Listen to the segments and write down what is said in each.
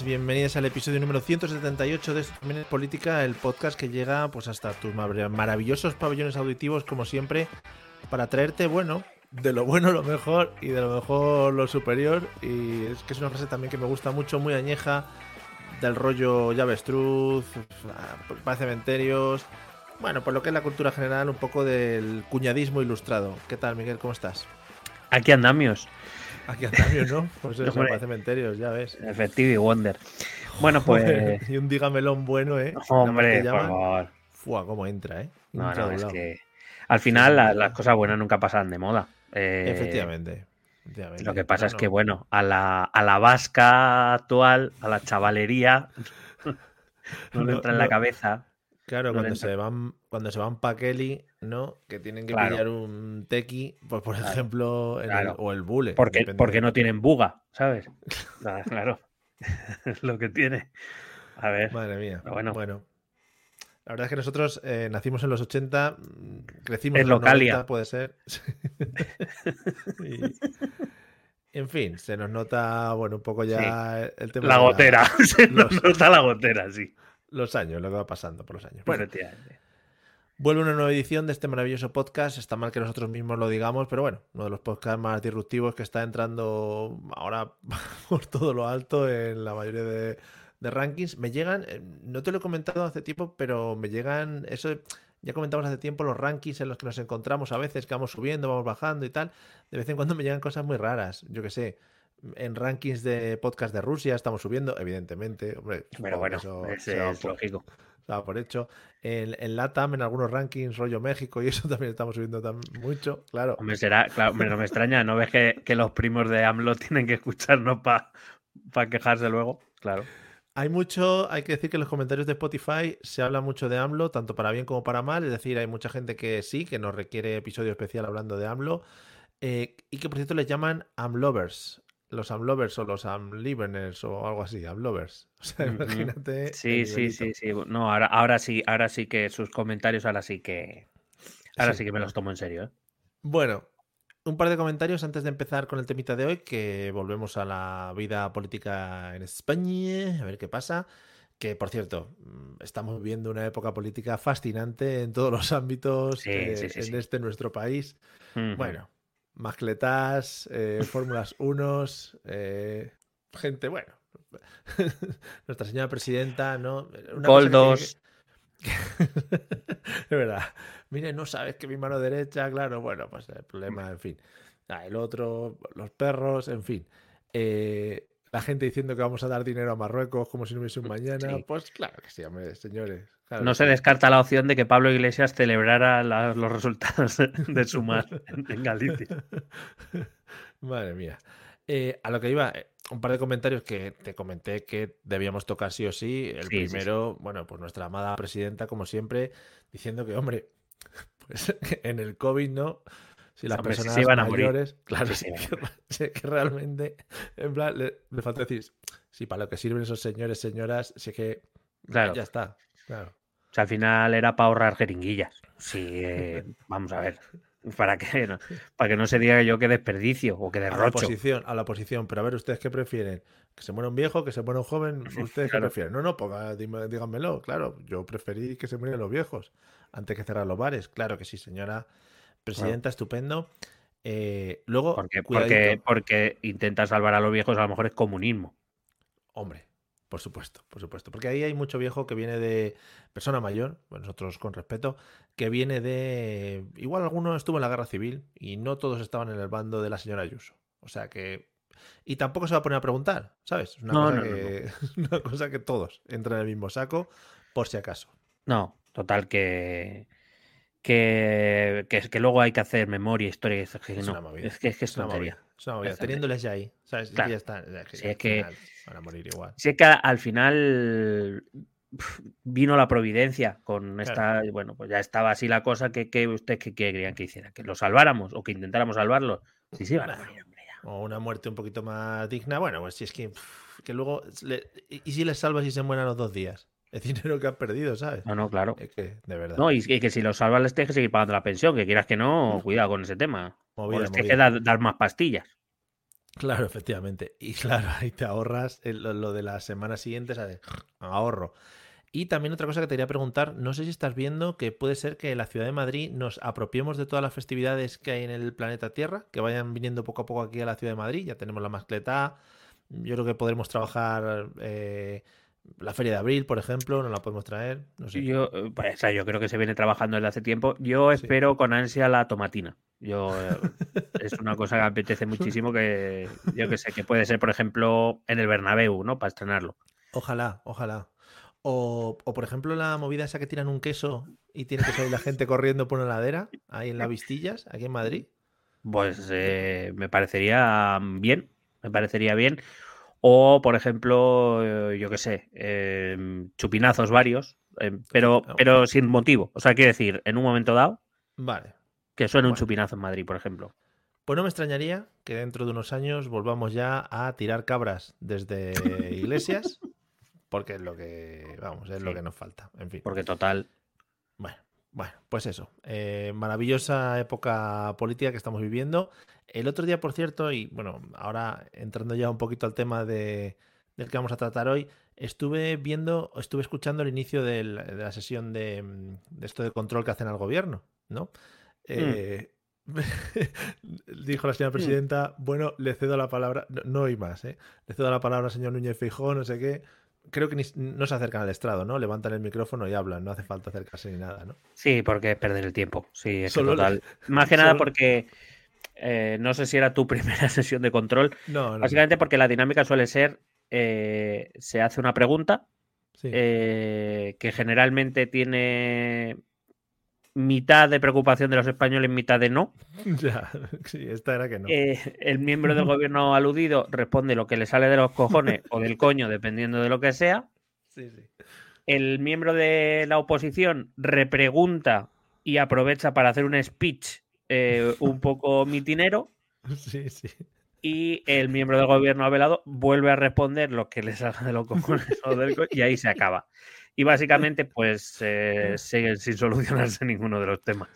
Amigues, bienvenidos al episodio número 178 de política, el podcast que llega pues hasta tus mar- maravillosos pabellones auditivos como siempre para traerte, bueno, de lo bueno lo mejor y de lo mejor lo superior y es que es una frase también que me gusta mucho, muy añeja del rollo llavestruz, para cementerios, bueno, por lo que es la cultura general, un poco del cuñadismo ilustrado. ¿Qué tal Miguel? ¿Cómo estás? Aquí andamios, Aquí andamios, ¿no? Pues eso, para cementerios, ya ves. Efectivo y Wonder. Bueno, pues. Y un dígamelón bueno, ¿eh? Hombre, por favor. Fua, cómo entra, ¿eh? No, Entra no, es que. Al final, la- las cosas buenas nunca pasan de moda. Eh, Efectivamente. efectivamente. Lo que pasa es que, Bueno, bueno, a la, a la vasca actual, a la chavalería, no le No, entra en la no. cabeza. Claro, cuando se van, cuando se van pa' Kelly, ¿no? Que tienen que Claro. pillar un tequi, pues por Claro, ejemplo, en el- claro. o el bule. Porque, porque no tienen buga, ¿sabes? Nada, claro. Es lo que tiene. A ver. Madre mía. Bueno. Bueno. La verdad es que nosotros eh, nacimos en los 80, mm, crecimos En en los Localia. 90, puede ser. Y- en fin, se nos nota, bueno, un poco ya el tema La de gotera. Se nos los- nota la gotera, sí. Los años, lo que va pasando por los años. Bueno. Vuelve una nueva edición de este maravilloso podcast. Está mal que nosotros mismos lo digamos, pero bueno, uno de los podcasts más disruptivos que está entrando ahora por todo lo alto en la mayoría de, de rankings. Me llegan, eh, no te lo he comentado hace tiempo, pero me llegan, eso ya comentamos hace tiempo, los rankings en los que nos encontramos a veces, que vamos subiendo, vamos bajando y tal. De vez en cuando me llegan cosas muy raras. Yo qué sé. En rankings de podcast de Rusia estamos subiendo, evidentemente. Hombre, Pero bueno, eso es por- lógico. daba por hecho. En, en LATAM, en algunos rankings, rollo México, y eso también estamos subiendo tam- mucho, claro. Hombre, será, claro, no me extraña, ¿no ves que, que los primos de AMLO tienen que escucharnos para quejarse luego? Claro. Hay mucho, hay que decir que en los comentarios de Spotify se habla mucho de AMLO, tanto para bien como para mal, es decir, hay mucha gente que sí, que nos requiere episodio especial hablando de AMLO, eh, y que por cierto les llaman AMLovers, los AMLovers o los AMLiveners o algo así, AMLovers. O sea, imagínate. Sí, sí, sí, sí. No, ahora, ahora sí, ahora sí que sus comentarios, ahora sí que. Ahora Sí. sí que me los tomo en serio, ¿eh? Bueno, un par de comentarios antes de empezar con el temita de hoy, que volvemos a la vida política en España, a ver qué pasa. Que, por cierto, mm, estamos viviendo una época política fascinante en todos los ámbitos Sí, eh, sí, sí, en este nuestro país. Bueno, mascletas, eh, Fórmulas 1, gente, bueno. Nuestra señora presidenta, ¿no? Cosa que Goldos. es verdad. Mire, no sabes que mi mano derecha, claro, bueno, pues el problema, en fin. Ah, el otro, los perros, en fin. Eh, la gente diciendo que vamos a dar dinero a Marruecos como si no hubiese un mañana. Sí. Pues claro que sí, hombre, señores. claro No se sí. descarta la opción de que Pablo Iglesias celebrara la- los resultados de sumar en en Galicia. Madre mía. Eh, a lo que iba, eh, un par de comentarios que te comenté que debíamos tocar sí o sí. El Sí, sí, sí. primero, bueno, pues nuestra amada presidenta, como siempre, diciendo que, hombre, pues en el COVID, ¿no? Si las Hombre, se personas iban a morir. mayores, claro, Sí se que, que realmente, en plan, le, le falta decir, sí, para lo que sirven esos señores, señoras, sí que Claro. ya está, claro. O sea, al final era para ahorrar jeringuillas. Sí, eh, vamos a ver. Para que, no, para que no se diga yo que desperdicio o que A la derrocho. oposición, a la oposición. Pero a ver, ¿ustedes qué prefieren? ¿Que se muera un viejo? ¿Que se muera un joven? ¿Ustedes qué prefieren? No, no, ponga- díganmelo. Claro, yo preferí que se murieran los viejos antes que cerrar los bares. Claro que sí, señora presidenta, estupendo. Eh, luego, Porque, porque, porque intentar salvar a los viejos a lo mejor es comunismo. Hombre, por supuesto, por supuesto. Porque ahí hay mucho viejo que viene de persona mayor, nosotros con respeto, que viene de. Igual alguno estuvo en la guerra civil y no todos estaban en el bando de la señora Ayuso. O sea que. Y tampoco se va a poner a preguntar, ¿sabes? Es una, No, cosa, no, no, que, una cosa que todos entran en el mismo saco, por si acaso. No, total que. Que, que, que luego hay que hacer memoria, historia. Es que, Es no, una movida. es que es, que es Es una tontería. movida. Es una movida. Es tontería. Teniéndoles ya ahí, Claro. ya están. Si es que- final van a morir igual. Si es que al final vino la providencia con esta, bueno, pues ya estaba así la cosa que, que ustedes que querían que hiciera, que lo salváramos o que intentáramos salvarlo. Sí, sí, van a morir, hombre, ya. O una muerte un poquito más digna. Bueno, pues si es que, que luego. le- ¿Y si les salvas y se mueren a los dos días? Es dinero que han perdido, ¿sabes? No, no, claro. Es que, de verdad. No, y, que si los salvas les tienes que seguir pagando la pensión, que quieras que no, cuidado con ese tema. O les tienes que dar, dar más pastillas. Claro, efectivamente. Y claro, ahí te ahorras el- lo, lo de las semanas siguientes, ¿sabes? ahorro. Y también otra cosa que te quería preguntar, no sé si estás viendo que puede ser que en la ciudad de Madrid nos apropiemos de todas las festividades que hay en el planeta Tierra, que vayan viniendo poco a poco aquí a la ciudad de Madrid. Ya tenemos la mascleta, yo creo que podremos trabajar eh, la feria de abril, por ejemplo, no la podemos traer, no sé. Yo, eh, pues, o sea, yo creo que se viene trabajando desde hace tiempo. Yo Sí. espero con ansia la tomatina. Yo eh, es una cosa que apetece muchísimo que yo que sé que puede ser, por ejemplo, en el Bernabéu, ¿no? Para estrenarlo. Ojalá, ojalá. O, o, por ejemplo la movida esa que tiran un queso y tiene que salir la gente corriendo por una ladera, ahí en las Vistillas, aquí en Madrid. Pues eh, me parecería bien, me parecería bien. O, por ejemplo, eh, yo qué sé, eh, chupinazos varios, eh, pero, Ah, pero sin motivo. O sea, quiero decir, en un momento dado, Vale. que suene un chupinazo en Madrid, por ejemplo. Pues no me extrañaría que dentro de unos años volvamos ya a tirar cabras desde iglesias, porque es lo que, vamos, es lo que nos falta. En fin. Porque total, Bueno, bueno, pues eso. Eh, maravillosa época política que estamos viviendo. El otro día, por cierto, y bueno, ahora entrando ya un poquito al tema de, del que vamos a tratar hoy, estuve viendo, estuve escuchando el inicio del- de la sesión de, de esto de control que hacen al gobierno, ¿no? Eh, dijo la señora presidenta, bueno, le cedo la palabra, no, no oí más, ¿eh? Le cedo la palabra al señor Núñez Feijóo, no sé qué. Creo que ni- no se acercan al estrado, ¿no? Levantan el micrófono y hablan, no hace falta acercarse ni nada, ¿no? sí, porque es perder el tiempo. Sí, es que Solo le- total. Más que nada porque eh, no sé si era tu primera sesión de control. No, no. Básicamente porque la dinámica suele ser, eh, se hace una pregunta Sí. eh, que generalmente tiene mitad de preocupación de los españoles, mitad de no. Ya, sí, esta era que no. El miembro del gobierno aludido responde lo que le sale de los cojones o del coño, dependiendo de lo que sea. Sí, sí. El miembro de la oposición repregunta y aprovecha para hacer un speech eh, un poco mitinero. Sí, sí. Y el miembro del gobierno avelado vuelve a responder lo que le salga de los cojones y ahí se acaba. Y básicamente, pues eh, siguen sin solucionarse ninguno de los temas.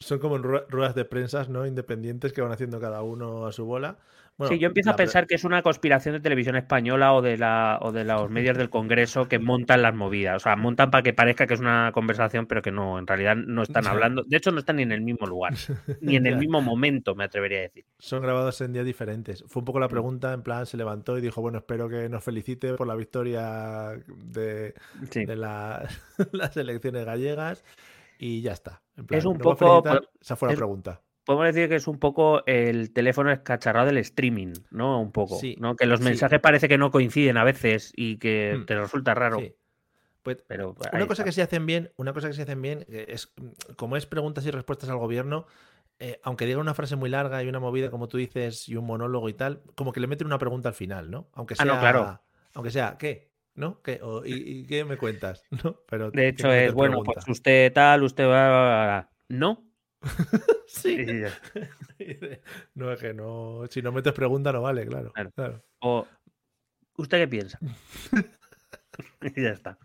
Son como ruedas de prensas, ¿no? Independientes que van haciendo cada uno a su bola. Bueno, sí, yo empiezo a pensar que es una conspiración de televisión española o de la o de los medios del Congreso que montan las movidas. O sea, montan para que parezca que es una conversación, pero que no, en realidad no están hablando. De hecho, no están ni en el mismo lugar, ni en el mismo momento, me atrevería a decir. Son grabados en días diferentes. Fue un poco Mm. la pregunta, en plan, se levantó y dijo, bueno, espero que nos felicite por la victoria de, Sí. de la- las elecciones gallegas y ya está. En plan, Es un ¿nos va a poco- felicitar? Esa fue la es- pregunta. Podemos decir que es un poco el teléfono escacharrado del streaming, ¿no? Un poco. Sí, ¿no? Que los sí. mensajes parece que no coinciden a veces y que Hmm. te resulta raro. Sí. Pues Pero Una cosa está. que se hacen bien, una cosa que se hacen bien, que es como es preguntas y respuestas al gobierno, eh, aunque diga una frase muy larga y una movida, como tú dices, y un monólogo y tal, como que le meten una pregunta al final, ¿no? Aunque Ah, sea, no, claro. aunque sea, ¿qué? ¿No? ¿Qué? O, y, y qué me cuentas? ¿No? Pero De hecho, es bueno, pues usted tal, usted va. No. Sí. Y ya. No es que no. Si no metes pregunta, no vale, claro. Claro. claro. O, ¿usted qué piensa? y ya está.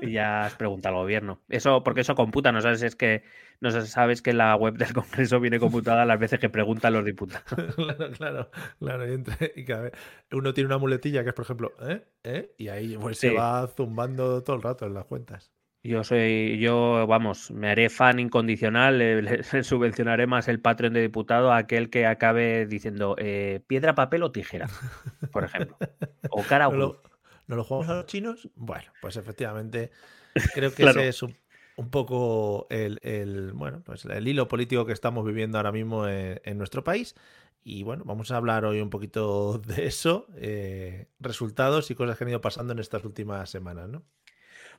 Y ya has preguntado al gobierno. Eso, porque eso computa, no sabes, es que no sabes que la web del Congreso viene computada las veces que preguntan los diputados. claro, claro, claro. Y, entre- y cada vez uno tiene una muletilla que es, por ejemplo, ¿eh? ¿eh? Y ahí pues, se va zumbando todo el rato en las cuentas. Yo soy, yo, vamos, me haré fan incondicional, le, le- subvencionaré más el Patreon de diputado a aquel que acabe diciendo eh, piedra, papel o tijera, por ejemplo. O cara ¿No lo, ¿no lo jugamos a los chinos? Bueno, pues efectivamente, creo que Claro. ese es un, un poco el, el, bueno, pues el hilo político que estamos viviendo ahora mismo en, en nuestro país. Y bueno, vamos a hablar hoy un poquito de eso, eh, resultados y cosas que han ido pasando en estas últimas semanas, ¿no?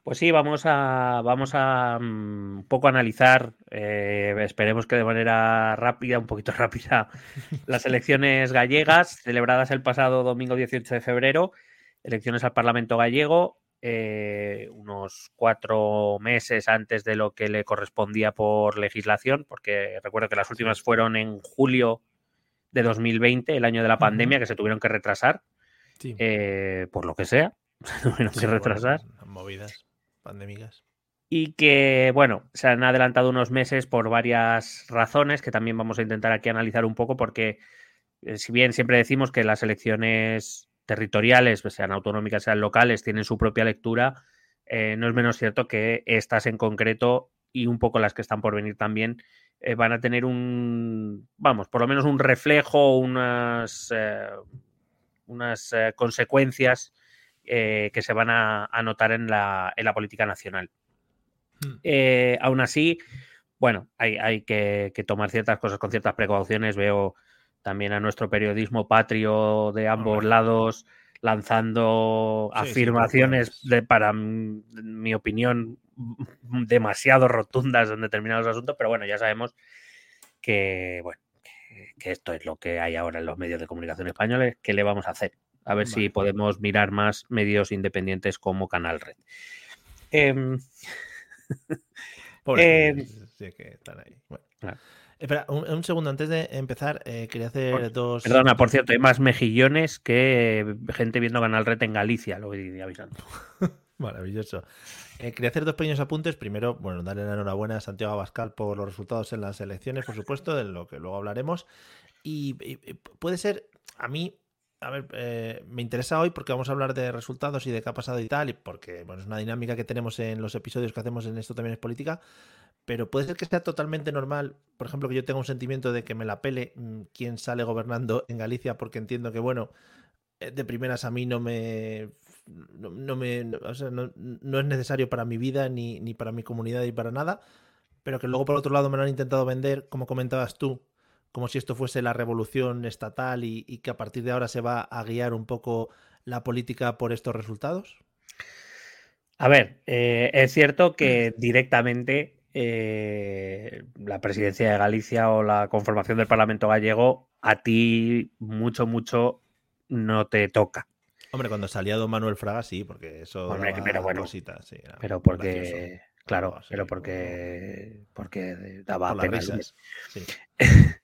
Pues sí, vamos a, vamos a mm, un poco analizar, eh, esperemos que de manera rápida, un poquito rápida, las elecciones gallegas celebradas el pasado domingo 18 de febrero, elecciones al Parlamento gallego. eh, unos cuatro meses antes de lo que le correspondía por legislación, porque recuerdo que las últimas fueron en julio de 2020, el año de la pandemia, que se tuvieron que retrasar, eh, por lo que sea, se tuvieron que retrasar. movidas pandémicas. Y que, bueno, se han adelantado unos meses por varias razones que también vamos a intentar aquí analizar un poco, porque eh, si bien siempre decimos que las elecciones territoriales, pues sean autonómicas, sean locales, tienen su propia lectura, eh, no es menos cierto que estas en concreto y un poco las que están por venir también eh, van a tener un, vamos, por lo menos un reflejo, unas, unas consecuencias que se van a, notar en la, en la, política nacional. Hmm. aún así, bueno, hay, hay que, que, tomar ciertas cosas con ciertas precauciones. Veo también a nuestro periodismo patrio de ambos lados lanzando afirmaciones de, para mi opinión demasiado rotundas en determinados asuntos, pero bueno, ya sabemos que bueno, que, esto es lo que hay ahora en los medios de comunicación españoles, ¿qué le vamos a hacer? A ver si podemos mirar más medios independientes como Canal Red. Eh, que están ahí. Bueno. Espera, un, segundo, antes de empezar, eh, quería hacer dos. Perdona, por cierto, hay más mejillones que gente viendo Canal Red en Galicia, lo voy avisando. Maravilloso. Eh, quería hacer dos pequeños apuntes. Primero, bueno, darle la enhorabuena a Santiago Abascal por los resultados en las elecciones, por supuesto, de lo que luego hablaremos. Y, puede ser, a mí, a ver, eh, me interesa hoy porque vamos a hablar de resultados y de qué ha pasado y tal, y porque bueno, es una dinámica que tenemos en los episodios que hacemos en esto también es política pero puede ser que sea totalmente normal, por ejemplo, que yo tenga un sentimiento de que me la pele mm, quien sale gobernando en Galicia, porque entiendo que, bueno, eh, de primeras a mí no me. No, me, no, es necesario para mi vida, ni, ni para mi comunidad, ni para nada, pero que luego por otro lado me lo han intentado vender, como comentabas tú, como si esto fuese la revolución estatal y, que a partir de ahora se va a guiar un poco la política por estos resultados? A ver, eh, es cierto que directamente eh, la presidencia de Galicia o la conformación del Parlamento gallego, a ti mucho, mucho no te toca. Hombre, cuando salía don Manuel Fraga, sí, porque eso. Hombre, pero bueno. Cositas, sí, pero porque. Claro, pero porque. Porque daba pena.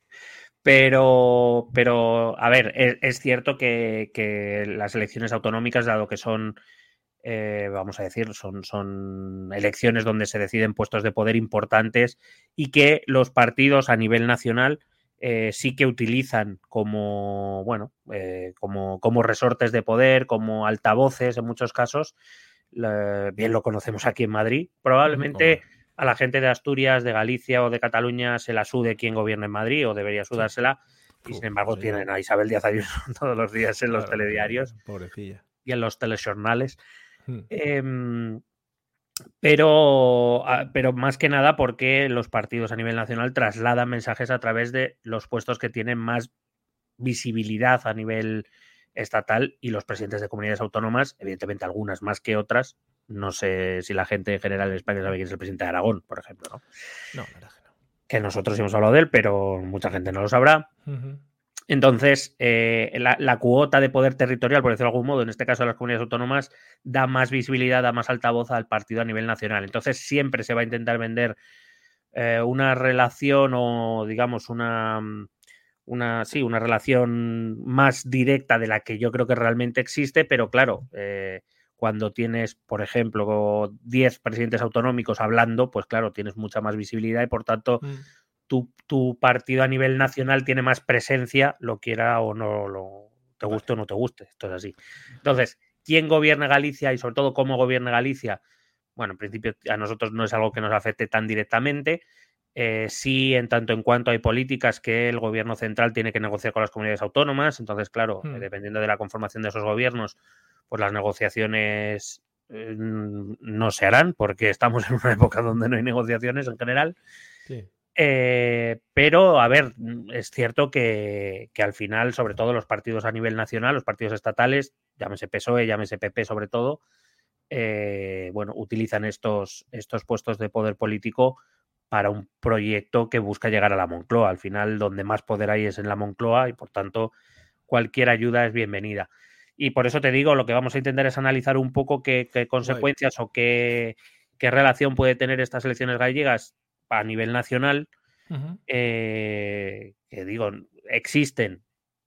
pero, pero, a ver, es, es cierto que, que, las elecciones autonómicas, dado que son eh, vamos a decir, son, son elecciones donde se deciden puestos de poder importantes y que los partidos a nivel nacional eh, sí que utilizan como, bueno, eh, como, como, resortes de poder, como altavoces en muchos casos. bien lo conocemos aquí en Madrid. Probablemente a la gente de Asturias, de Galicia o de Cataluña se la sude quien gobierna en Madrid o debería sudársela. Y sin embargo tienen a Isabel Díaz Ayuso todos los días en los telediarios. Y en los telejornales. Hmm. Em, pero, ah, pero más que nada porque los partidos a nivel nacional trasladan mensajes a través de los puestos que tienen más visibilidad a nivel estatal y los presidentes de comunidades autónomas, evidentemente algunas más que otras. No sé si la gente en general en España sabe quién es el presidente de Aragón, por ejemplo. No, no que no. Que nosotros hemos hablado de él, pero mucha gente no lo sabrá. Entonces, eh, la, cuota de poder territorial, por decirlo de algún modo, en este caso de las comunidades autónomas, da más visibilidad, da más altavoz al partido a nivel nacional. Entonces, siempre se va a intentar vender eh, una relación o, digamos, una, una, sí, una relación más directa de la que yo creo que realmente existe, pero claro, eh, cuando tienes, por ejemplo, 10 presidentes autonómicos hablando, pues claro, tienes mucha más visibilidad y por tanto... Mm tu, partido a nivel nacional tiene más presencia, lo quiera o no, lo, te guste o no te guste. Esto es así. Entonces, ¿quién gobierna Galicia y sobre todo cómo gobierna Galicia? Bueno, en principio a nosotros no es algo que nos afecte tan directamente. Eh, sí, en tanto en cuanto hay políticas que el gobierno central tiene que negociar con las comunidades autónomas. Entonces, claro, hmm. dependiendo de la conformación de esos gobiernos, pues las negociaciones eh, no se harán porque estamos en una época donde no hay negociaciones en general. Sí. Eh, pero, a ver, es cierto que, al final, sobre todo los partidos a nivel nacional, los partidos estatales, llámese PSOE, llámese PP sobre todo, eh, bueno, utilizan estos, estos puestos de poder político para un proyecto que busca llegar a la Moncloa. Al final, donde más poder hay es en la Moncloa y, por tanto, cualquier ayuda es bienvenida. Y por eso te digo, lo que vamos a intentar es analizar un poco qué, consecuencias o qué, relación puede tener estas elecciones gallegas a nivel nacional. Eh, que digo, existen,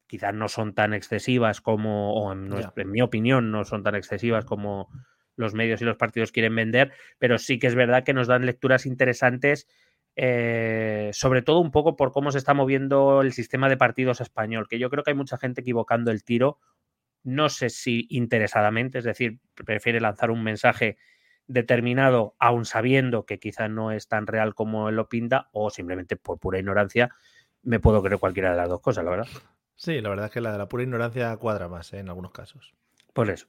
quizás no son tan excesivas como, o en, mi opinión, no son tan excesivas como los medios y los partidos quieren vender, pero sí que es verdad que nos dan lecturas interesantes, eh, sobre todo un poco por cómo se está moviendo el sistema de partidos español, que yo creo que hay mucha gente equivocando el tiro no sé si interesadamente, es decir, prefiere lanzar un mensaje determinado, aun sabiendo que quizá no es tan real como él lo pinta, o simplemente por pura ignorancia, me puedo creer cualquiera de las dos cosas, la verdad. Sí, la verdad es que la de la pura ignorancia cuadra más ¿eh? en algunos casos. Por eso.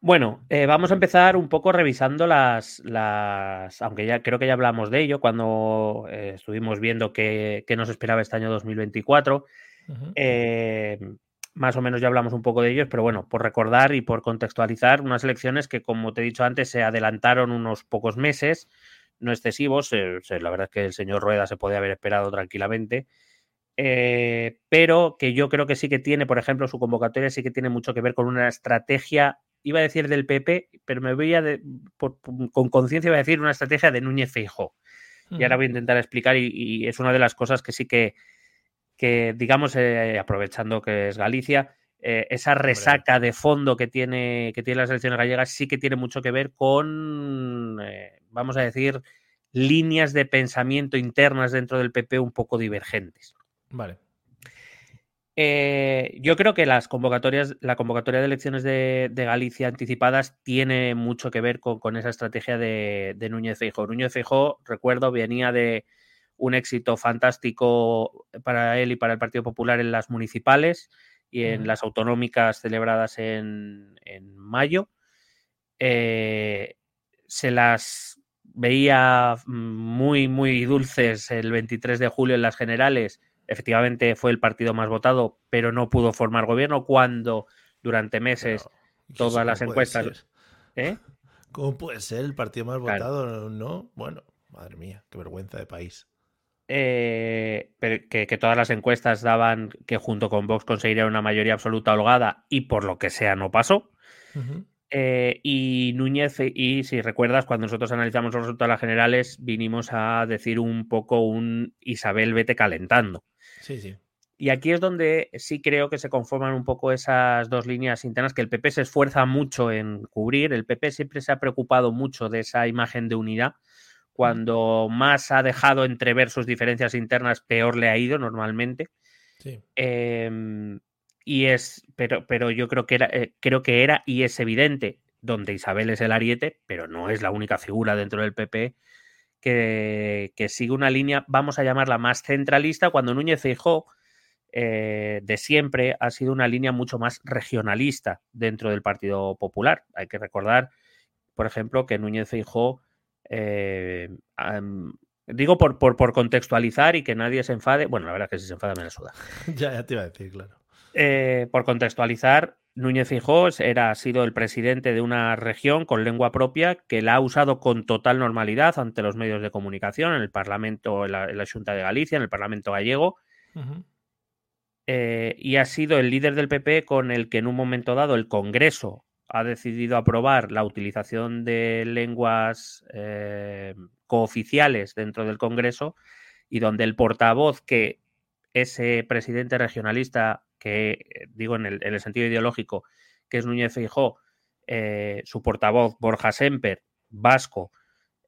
Bueno, eh, vamos a empezar un poco revisando las, las, aunque ya creo que ya hablamos de ello cuando eh, estuvimos viendo qué, nos esperaba este año 2024 más o menos ya hablamos un poco de ellos, pero bueno, por recordar y por contextualizar, unas elecciones que, como te he dicho antes, se adelantaron unos pocos meses, no excesivos, la verdad es que el señor Rueda se podía haber esperado tranquilamente, eh, pero que yo creo que sí que tiene, por ejemplo, su convocatoria sí que tiene mucho que ver con una estrategia, iba a decir del PP, pero me voy a, con conciencia, voy a decir una estrategia de Núñez Feijó. Y ahora voy a intentar explicar y es una de las cosas que sí que que, digamos, eh, aprovechando que es Galicia, eh, esa resaca de fondo que tiene, que tiene las elecciones gallegas sí que tiene mucho que ver con, eh, vamos a decir, líneas de pensamiento internas dentro del PP un poco divergentes. Vale. yo creo que las convocatorias, la convocatoria de elecciones de, Galicia anticipadas tiene mucho que ver con, esa estrategia de, de Núñez Feijóo. Núñez Feijóo, recuerdo, venía de, un éxito fantástico para él y para el Partido Popular en las municipales y en las autonómicas celebradas en, mayo. Eh, se las veía muy, muy dulces el 23 de julio en las generales. Efectivamente fue el partido más votado, pero no pudo formar gobierno cuando durante meses todas las encuestas... ¿Eh? ¿Cómo puede ser el partido más votado? No, bueno, madre mía, qué vergüenza de país. Eh, que, todas las encuestas daban que junto con Vox conseguiría una mayoría absoluta holgada y por lo que sea no pasó. Eh, y Núñez, y si recuerdas, cuando nosotros analizamos los resultados de las generales, vinimos a decir un poco un Isabel vete calentando. Sí, sí. Y aquí es donde sí creo que se conforman un poco esas dos líneas internas que el PP se esfuerza mucho en cubrir. El PP siempre se ha preocupado mucho de esa imagen de unidad cuando más ha dejado entrever sus diferencias internas, peor le ha ido normalmente. Sí. Em, y es, pero, pero yo creo que era, eh, creo que era y es evidente donde Isabel es el ariete, pero no es la única figura dentro del PP que, sigue una línea, vamos a llamarla más centralista, cuando Núñez Feijó eh, de siempre ha sido una línea mucho más regionalista dentro del Partido Popular. Hay que recordar, por ejemplo, que Núñez Feijó eh, digo por, por, contextualizar y que nadie se enfade. Bueno, la verdad es que si se enfada me la suda. ya, ya te iba a decir, claro. Eh, por contextualizar, Núñez Fijó era, ha sido el presidente de una región con lengua propia que la ha usado con total normalidad ante los medios de comunicación, en el Parlamento, en la, Junta de Galicia, en el Parlamento gallego. Eh, y ha sido el líder del PP con el que en un momento dado el Congreso ha decidido aprobar la utilización de lenguas eh, cooficiales dentro del Congreso y donde el portavoz que ese presidente regionalista, que eh, digo en el, sentido ideológico, que es Núñez Feijó, eh, su portavoz Borja Semper, vasco,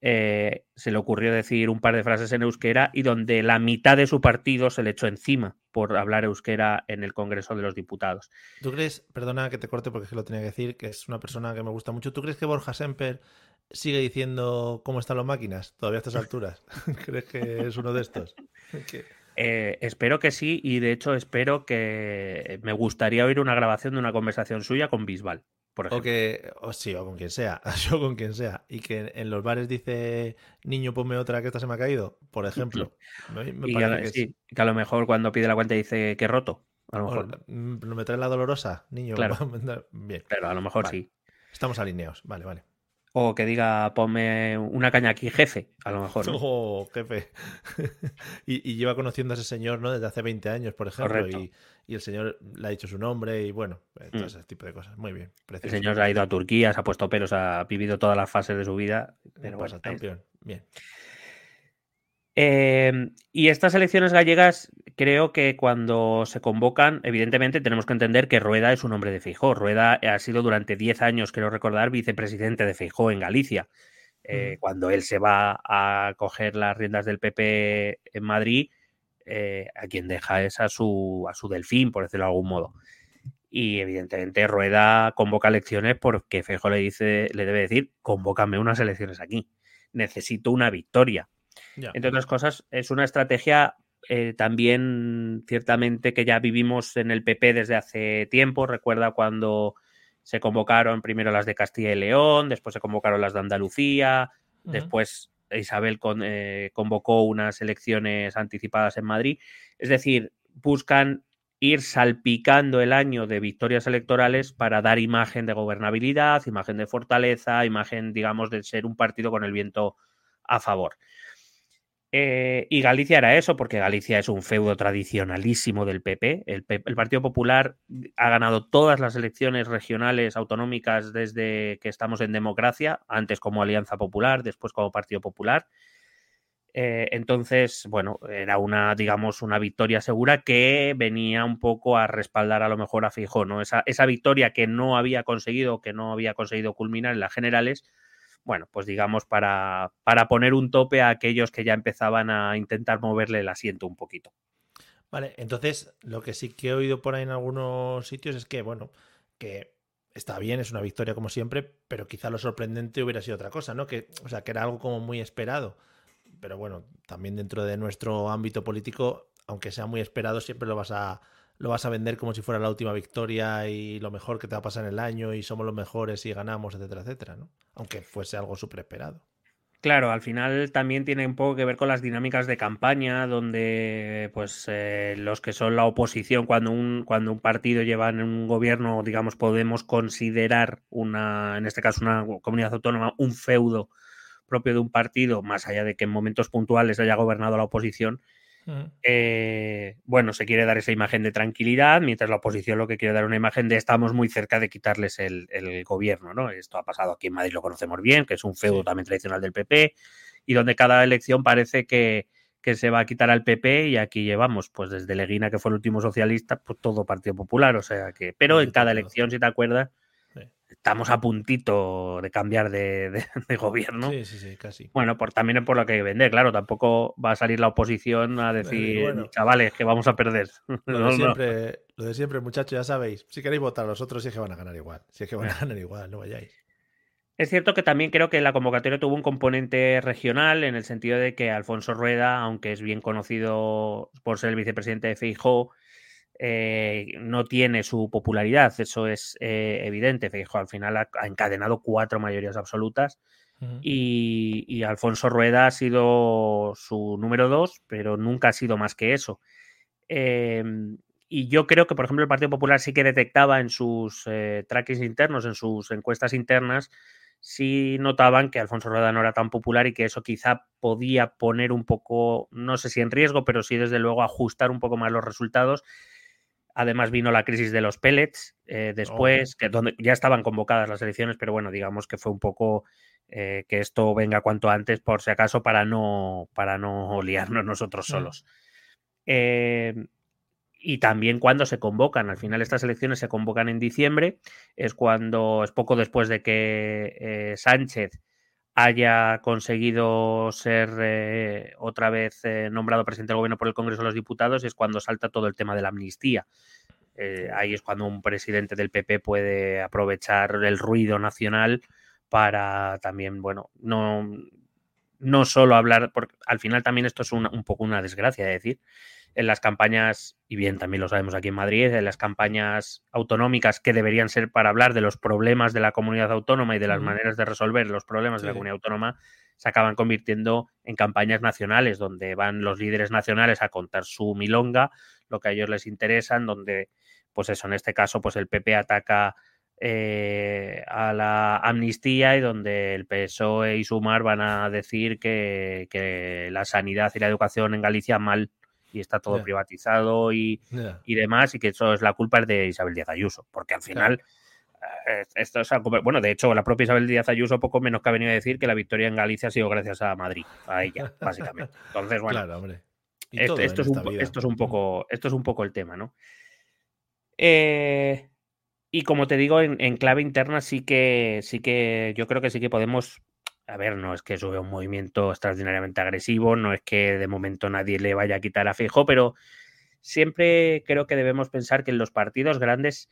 eh, se le ocurrió decir un par de frases en euskera y donde la mitad de su partido se le echó encima por hablar euskera en el Congreso de los Diputados. ¿Tú crees, perdona que te corte porque es que lo tenía que decir, que es una persona que me gusta mucho, ¿tú crees que Borja Semper sigue diciendo cómo están las máquinas todavía a estas alturas? ¿Crees que es uno de estos? Eh, espero que sí y de hecho espero que me gustaría oír una grabación de una conversación suya con Bisbal. O que, o sí, o con quien sea, yo con quien sea. Y que en los bares dice, niño, ponme otra que esta se me ha caído, por ejemplo. y que, que a lo mejor cuando pide la cuenta dice que roto. A lo mejor. Mm, ¿No me trae la dolorosa, niño? Claro. Bien. Pero a lo mejor sí. Estamos alineados, vale, vale. O que diga, ponme una caña aquí, jefe, a lo mejor. Oh, jefe. y, lleva conociendo a ese señor, ¿no? Desde hace 20 años, por ejemplo. Y, el señor le ha dicho su nombre y bueno, eh, todo mm. ese tipo de cosas. Muy bien. El señor ha ido a Turquía, se ha puesto pelos, ha vivido todas las fases de su vida. Pero bueno, campeón. Bien. Em, y estas elecciones gallegas, creo que cuando se convocan, evidentemente tenemos que entender que Rueda es un hombre de Feijó. Rueda ha sido durante 10 años, quiero recordar, vicepresidente de Feijó en Galicia. Eh, cuando él se va a coger las riendas del PP en Madrid, eh, a quien deja es a su, a su delfín, por decirlo de algún modo. Y evidentemente Rueda convoca elecciones porque Feijó le dice, le debe decir, convócame unas elecciones aquí. Necesito una victoria entre otras cosas, es una estrategia eh, también ciertamente que ya vivimos en el PP desde hace tiempo. Recuerda cuando se convocaron primero las de Castilla y León, después se convocaron las de Andalucía, después Isabel eh, convocó unas elecciones anticipadas en Madrid. Es decir, buscan ir salpicando el año de victorias electorales para dar imagen de gobernabilidad, imagen de fortaleza, imagen, digamos, de ser un partido con el viento a favor. Eh, y Galicia era eso, porque Galicia es un feudo tradicionalísimo del PP. El, Partido Popular ha ganado todas las elecciones regionales autonómicas desde que estamos en democracia, antes como Alianza Popular, después como Partido Popular. Eh, entonces, bueno, era una, digamos, una victoria segura que venía un poco a respaldar a lo mejor a Fijón, ¿no? Esa, esa victoria que no había conseguido, que no había conseguido culminar en las generales, bueno, pues digamos, para, para poner un tope a aquellos que ya empezaban a intentar moverle el asiento un poquito. Vale, entonces lo que sí que he oído por ahí en algunos sitios es que, bueno, que está bien, es una victoria como siempre, pero quizá lo sorprendente hubiera sido otra cosa, ¿no? Que, o sea, que era algo como muy esperado. Pero bueno, también dentro de nuestro ámbito político, aunque sea muy esperado, siempre lo vas a, lo vas a vender como si fuera la última victoria y lo mejor que te va a pasar en el año y somos los mejores y ganamos, etcétera, etcétera, ¿no? Aunque fuese algo súper esperado. Claro, al final también tiene un poco que ver con las dinámicas de campaña, donde pues eh, los que son la oposición, cuando un, cuando un partido lleva en un gobierno, digamos, podemos considerar una, en este caso una comunidad autónoma, un feudo propio de un partido, más allá de que en momentos puntuales haya gobernado la oposición, eh, bueno, se quiere dar esa imagen de tranquilidad, mientras la oposición lo que quiere dar una imagen de estamos muy cerca de quitarles el, gobierno, ¿no? Esto ha pasado aquí en Madrid, lo conocemos bien, que es un feudo también tradicional del PP, y donde cada elección parece que, que se va a quitar al PP y aquí llevamos, pues desde Leguina, que fue el último socialista, pues todo Partido Popular, o sea que, pero en cada elección, si te acuerdas, estamos a puntito de cambiar de, gobierno. Sí, sí, sí, casi. Bueno, por, también es por lo que hay que vender, claro, tampoco va a salir la oposición a decir, chavales, que vamos a perder. Lo, de siempre, lo de siempre, muchachos, ya sabéis, si queréis votar a los otros, si es que van a ganar igual, si es que van a ganar igual, no vayáis. Es cierto que también creo que la convocatoria tuvo un componente regional en el sentido de que Alfonso Rueda, aunque es bien conocido por ser el vicepresidente de Feijóo, eh, no tiene su popularidad, eso es eh, evidente. Feijóo al final ha, encadenado cuatro mayorías absolutas y, Alfonso Rueda ha sido su número dos, pero nunca ha sido más que eso. Em, y yo creo que, por ejemplo, el Partido Popular sí que detectaba en sus eh, trackings internos, en sus encuestas internas, sí notaban que Alfonso Rueda no era tan popular y que eso quizá podía poner un poco, no sé si en riesgo, pero sí desde luego ajustar un poco más los resultados Además vino la crisis de los pellets eh, después, que donde ya estaban convocadas las elecciones, pero bueno, digamos que fue un poco eh, que esto venga cuanto antes, por si acaso, para no, para no liarnos nosotros mm. solos. Em, y también cuando se convocan, al final estas elecciones se convocan en diciembre, es cuando es poco después de que eh, Sánchez haya conseguido ser eh, otra vez eh, nombrado presidente del gobierno por el Congreso de los Diputados es cuando salta todo el tema de la amnistía. Eh, ahí es cuando un presidente del PP puede aprovechar el ruido nacional para también, bueno, no, no solo hablar, porque al final también esto es un poco una desgracia, de decir, en las campañas, y bien también lo sabemos aquí en Madrid, en las campañas autonómicas que deberían ser para hablar de los problemas de la comunidad autónoma y de las maneras de resolver los problemas de la comunidad autónoma, se acaban convirtiendo en campañas nacionales, donde van los líderes nacionales a contar su milonga, lo que a ellos les interesa, en donde, pues eso, en este caso, pues el PP ataca eh, a la amnistía y donde el PSOE y Sumar van a decir que, que la sanidad y la educación en Galicia mal y está todo privatizado y, y demás, y que eso es la culpa de Isabel Díaz Ayuso, porque al final, eh, esto es algo- bueno, de hecho, la propia Isabel Díaz Ayuso poco menos que ha venido a decir que la victoria en Galicia ha sido gracias a Madrid, a ella, básicamente. Entonces, bueno, Claro, hombre. Y esto, es un, esto es un poco, esto es un poco el tema, ¿no? Eh, y como te digo, en, en clave interna sí que, sí que, yo creo que sí que podemos. A ver, no es que sea un movimiento extraordinariamente agresivo, no es que de momento nadie le vaya a quitar a Fijo, pero siempre creo que debemos pensar que en los partidos grandes,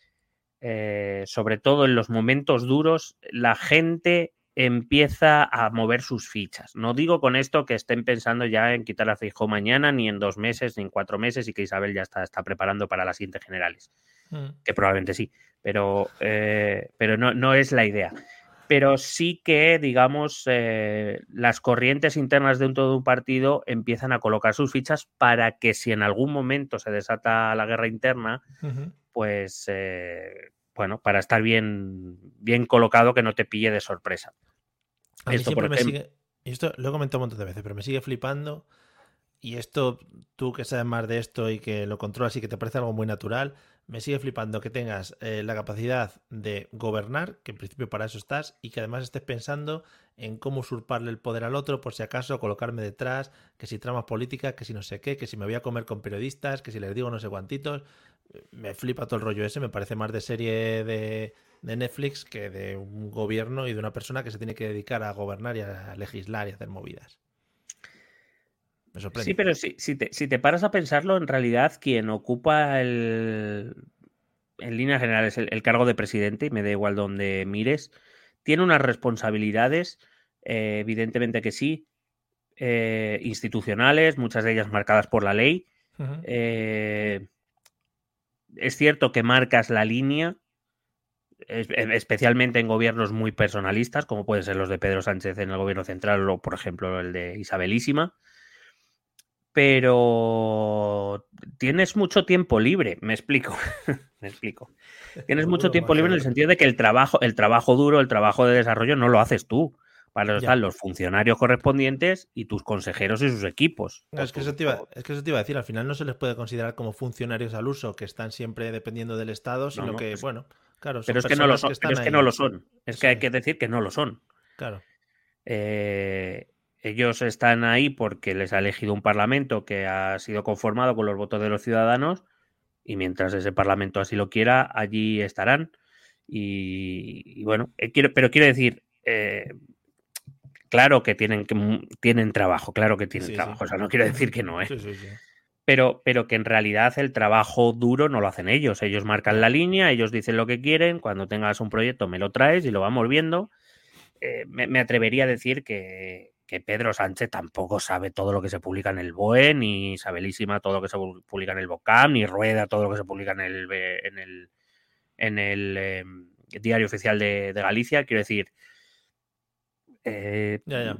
eh, sobre todo en los momentos duros, la gente empieza a mover sus fichas. No digo con esto que estén pensando ya en quitar a Fijo mañana, ni en dos meses, ni en cuatro meses, y que Isabel ya está, está preparando para las siguientes generales Mm. que probablemente sí, pero, eh, pero no, no es la idea. Pero sí que, digamos, eh, las corrientes internas de un partido empiezan a colocar sus fichas para que si en algún momento se desata la guerra interna, pues, eh, bueno, para estar bien, bien colocado que no te pille de sorpresa. A Esto, por me sigue. Y esto lo he comentado un montón de veces, pero me sigue flipando. Y esto, tú que sabes más de esto y que lo controlas y que te parece algo muy natural, me sigue flipando que tengas eh, la capacidad de gobernar, que en principio para eso estás, y que además estés pensando en cómo usurparle el poder al otro, por si acaso, colocarme detrás, que si tramas políticas, que si no sé qué, que si me voy a comer con periodistas, que si les digo no sé cuantitos. Me flipa todo el rollo ese, me parece más de serie de, de Netflix que de un gobierno y de una persona que se tiene que dedicar a gobernar y a legislar y a hacer movidas. Me sorprende. Sí, pero si, si, te, si te paras a pensarlo, en realidad quien ocupa el, en líneas generales el, el cargo de presidente, y me da igual donde mires, tiene unas responsabilidades, eh, evidentemente que sí, eh, institucionales, muchas de ellas marcadas por la ley. Eh, es cierto que marcas la línea, es- especialmente en gobiernos muy personalistas, como pueden ser los de Pedro Sánchez en el gobierno central o, por ejemplo, el de Isabelísima. Pero tienes mucho tiempo libre, me explico. me explico. Tienes mucho tiempo libre en el sentido de que el trabajo, el trabajo duro, el trabajo de desarrollo no lo haces tú. Para eso están los funcionarios correspondientes y tus consejeros y sus equipos. No, es, que eso te iba, es que eso te iba a decir, al final no se les puede considerar como funcionarios al uso, que están siempre dependiendo del Estado, sino no, que, es- bueno, claro, son Pero es que no lo son. pero es que ahí. no lo son. Es que hay que decir que no lo son. Claro. Eh, ellos están ahí porque les ha elegido un parlamento que ha sido conformado con los votos de los ciudadanos y mientras ese parlamento así lo quiera, allí estarán. Y, y bueno, eh, quiero, pero quiero decir, eh, claro que tienen, que mu- tienen trabajo, claro que tienen Sí, sí. trabajo. O sea, no quiero decir que no, ¿eh? Sí. pero, pero que en realidad el trabajo duro no lo hacen ellos. Ellos marcan la línea, ellos dicen lo que quieren, cuando tengas un proyecto me lo traes y lo vamos viendo. Eh, me, me atrevería a decir que, que Pedro Sánchez tampoco sabe todo lo que se publica en el BOE, ni Isabelísima todo lo que se pu- publica en el BOCAM, ni Rueda todo lo que se publica en el, en el, en el eh, Diario Oficial de, de Galicia. Quiero decir, eh, Ya, ya.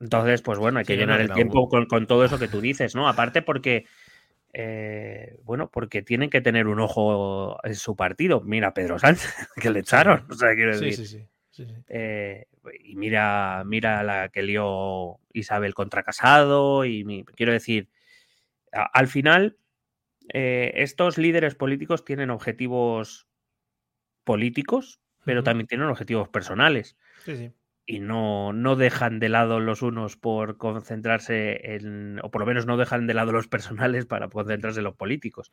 entonces, pues bueno, hay que Sí, llenar no, el tiempo con, con todo eso que tú dices, ¿no? Aparte porque, eh, bueno, porque tienen que tener un ojo en su partido. Mira, Pedro Sánchez, que le echaron. O sea, quiero Sí, decir. sí, sí. sí, sí. eh, y mira, mira la que lió Isabel contra Casado. Y mi- quiero decir, a- al final, eh, estos líderes políticos tienen objetivos políticos, pero también tienen objetivos personales Sí, sí. y no, no dejan de lado los unos por concentrarse en, o por lo menos no dejan de lado los personales para concentrarse en los políticos.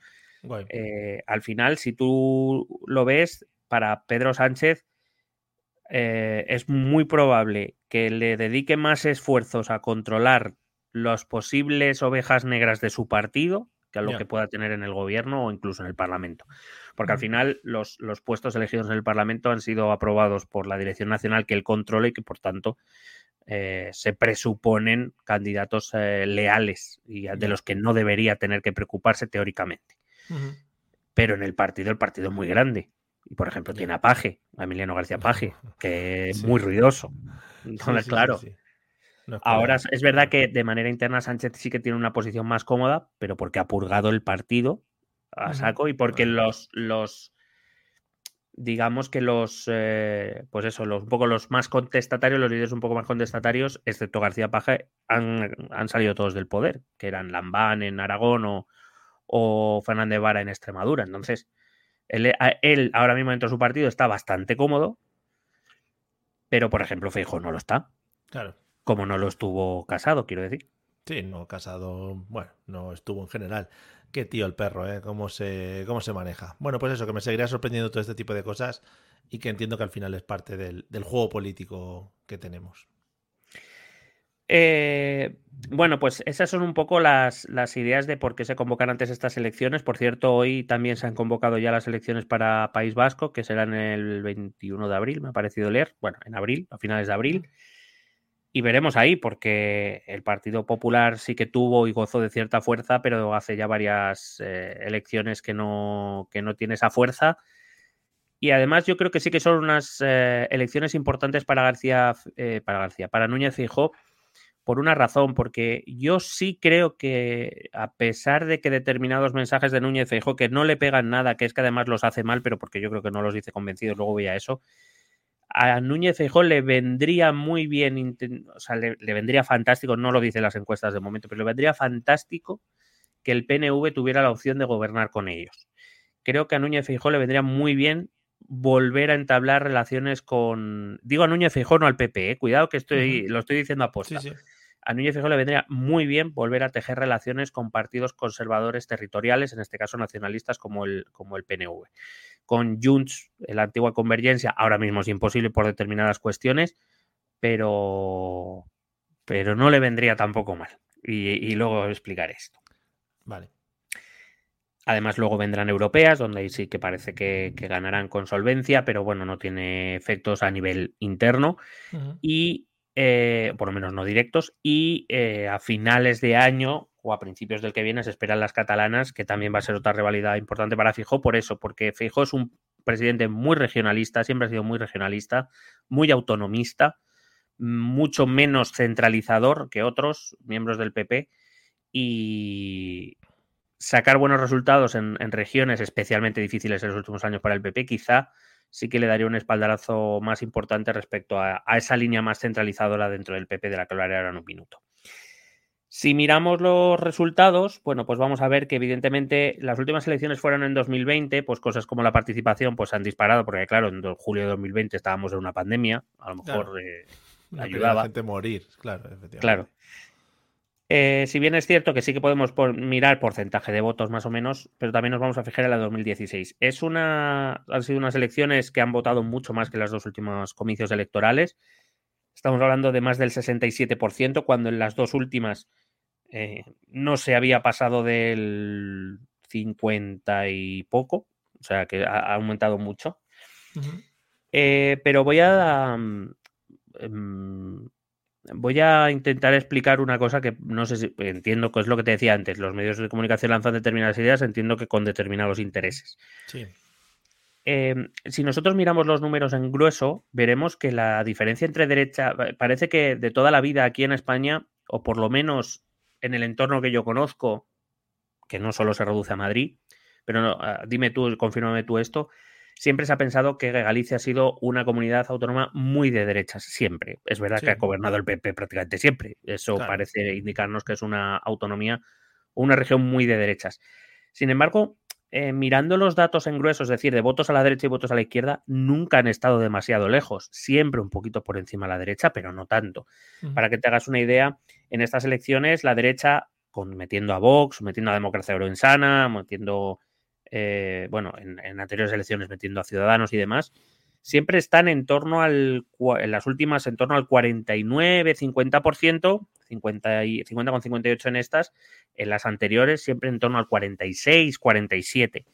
Eh, al final, si tú lo ves, para Pedro Sánchez eh, es muy probable que le dedique más esfuerzos a controlar las posibles ovejas negras de su partido que a lo que pueda tener en el gobierno o incluso en el Parlamento. Porque al final los, los puestos elegidos en el Parlamento han sido aprobados por la Dirección Nacional que él controla y que por tanto eh, se presuponen candidatos eh, leales y de los que no debería tener que preocuparse teóricamente. Pero en el partido, el partido es muy grande. Y por ejemplo, tiene a Paje, a Emiliano García Paje, que es Sí. muy ruidoso. Entonces, sí, sí, claro, sí. No es ahora es verdad que de manera interna Sánchez sí que tiene una posición más cómoda, pero porque ha purgado el partido a saco y porque los, los digamos que los, eh, pues eso, los, un poco los más contestatarios, los líderes un poco más contestatarios, excepto García Paje, han, han salido todos del poder, que eran Lambán en Aragón o, o Fernández Vara en Extremadura. Entonces, él, él, ahora mismo dentro de su partido está bastante cómodo, pero por ejemplo Feijóo no lo está. Claro. Como no lo estuvo casado, quiero decir. Sí, no casado, bueno, no estuvo en general. Qué tío el perro, ¿eh? ¿Cómo se, cómo se maneja? Bueno, pues eso, que me seguirá sorprendiendo todo este tipo de cosas y que entiendo que al final es parte del, del juego político que tenemos. Eh, bueno, pues esas son un poco las, ideas de por qué se convocan antes estas elecciones. Por cierto, hoy también se han convocado ya las elecciones para País Vasco, que serán el 21 de abril, me ha parecido leer. Bueno, en abril, a finales de abril. Y veremos ahí, porque el Partido Popular sí que tuvo y gozó de cierta fuerza, pero hace ya varias eh, elecciones que no, que no tiene esa fuerza. Y además yo creo que sí que son unas eh, elecciones importantes para García, para García, para Núñez Fijó, por una razón, porque yo sí creo que a pesar de que determinados mensajes de Núñez Feijóo que no le pegan nada, que es que además los hace mal, pero porque yo creo que no los dice convencidos, luego voy a eso, a Núñez Feijóo le vendría muy bien, o sea, le, vendría fantástico, no lo dicen las encuestas de momento, pero le vendría fantástico que el PNV tuviera la opción de gobernar con ellos. Creo que a Núñez Feijóo le vendría muy bien volver a entablar relaciones con. Digo a Núñez Feijóo, no al PP, ¿eh? cuidado que estoy, uh -huh. lo estoy diciendo a posta. Sí, sí. A Núñez Feijóo le vendría muy bien volver a tejer relaciones con partidos conservadores territoriales, en este caso nacionalistas como el, como el PNV. Con Junts, la antigua convergencia, ahora mismo es imposible por determinadas cuestiones, pero, pero no le vendría tampoco mal. Y, y luego explicaré esto. Vale. Además, luego vendrán europeas, donde ahí sí que parece que, que, ganarán con solvencia, pero bueno, no tiene efectos a nivel interno. Uh -huh. Y eh, por lo menos no directos. Y eh, a finales de año o a principios del que viene se esperan las catalanas, que también va a ser otra rivalidad importante para Fijo, por eso, porque Fijo es un presidente muy regionalista, siempre ha sido muy regionalista, muy autonomista, mucho menos centralizador que otros miembros del PP. Y, sacar buenos resultados en, en, regiones especialmente difíciles en los últimos años para el PP, quizá sí que le daría un espaldarazo más importante respecto a, a esa línea más centralizadora dentro del PP de la que hablaré ahora en un minuto. Si miramos los resultados, bueno, pues vamos a ver que evidentemente las últimas elecciones fueron en 2020, pues cosas como la participación pues han disparado, porque claro, en julio de 2020 estábamos en una pandemia, a lo mejor claro. eh, ayudaba. La gente morir, claro, efectivamente. Claro. Eh, si bien es cierto que sí que podemos por, mirar porcentaje de votos más o menos, pero también nos vamos a fijar en la 2016. Es una, han sido unas elecciones que han votado mucho más que las dos últimos comicios electorales. Estamos hablando de más del 67%, cuando en las dos últimas eh, no se había pasado del 50 y poco, o sea que ha, ha aumentado mucho. Uh -huh. eh, pero voy a... Um, voy a intentar explicar una cosa que no sé si entiendo que es lo que te decía antes. Los medios de comunicación lanzan determinadas ideas, entiendo que con determinados intereses. Sí. Eh, si nosotros miramos los números en grueso, veremos que la diferencia entre derecha, parece que de toda la vida aquí en España, o por lo menos en el entorno que yo conozco, que no solo se reduce a Madrid, pero no, uh, dime tú, confírmame tú esto, siempre se ha pensado que Galicia ha sido una comunidad autónoma muy de derechas, siempre. Es verdad sí. que ha gobernado el PP prácticamente siempre. Eso claro. parece indicarnos que es una autonomía o una región muy de derechas. Sin embargo, eh, mirando los datos en grueso, es decir, de votos a la derecha y votos a la izquierda, nunca han estado demasiado lejos, siempre un poquito por encima a la derecha, pero no tanto. Uh -huh. Para que te hagas una idea, en estas elecciones la derecha, con, metiendo a Vox, metiendo a Democracia Euroinsana, metiendo eh, bueno, en, en, anteriores elecciones metiendo a ciudadanos y demás, siempre están en torno al, en las últimas, en torno al 49, 50%, 50, y, 50 con 58 en estas, en las anteriores siempre en torno al 46, 47.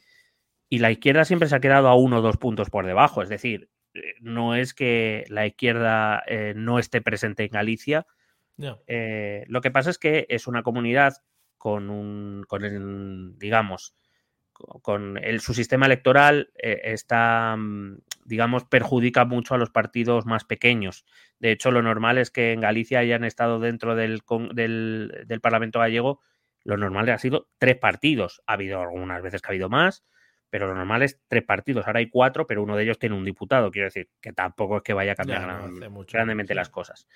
Y la izquierda siempre se ha quedado a uno o dos puntos por debajo, es decir, eh, no es que la izquierda eh, no esté presente en Galicia. No. Eh, lo que pasa es que es una comunidad con un, con el, digamos, con el, su sistema electoral eh, está, mm, digamos, perjudica mucho a los partidos más pequeños. De hecho, lo normal es que en Galicia hayan estado dentro del, del, del Parlamento gallego, lo normal ha sido tres partidos. Ha habido algunas veces que ha habido más, pero lo normal es tres partidos. Ahora hay cuatro, pero uno de ellos tiene un diputado. Quiero decir que tampoco es que vaya a cambiar grandemente las cosas.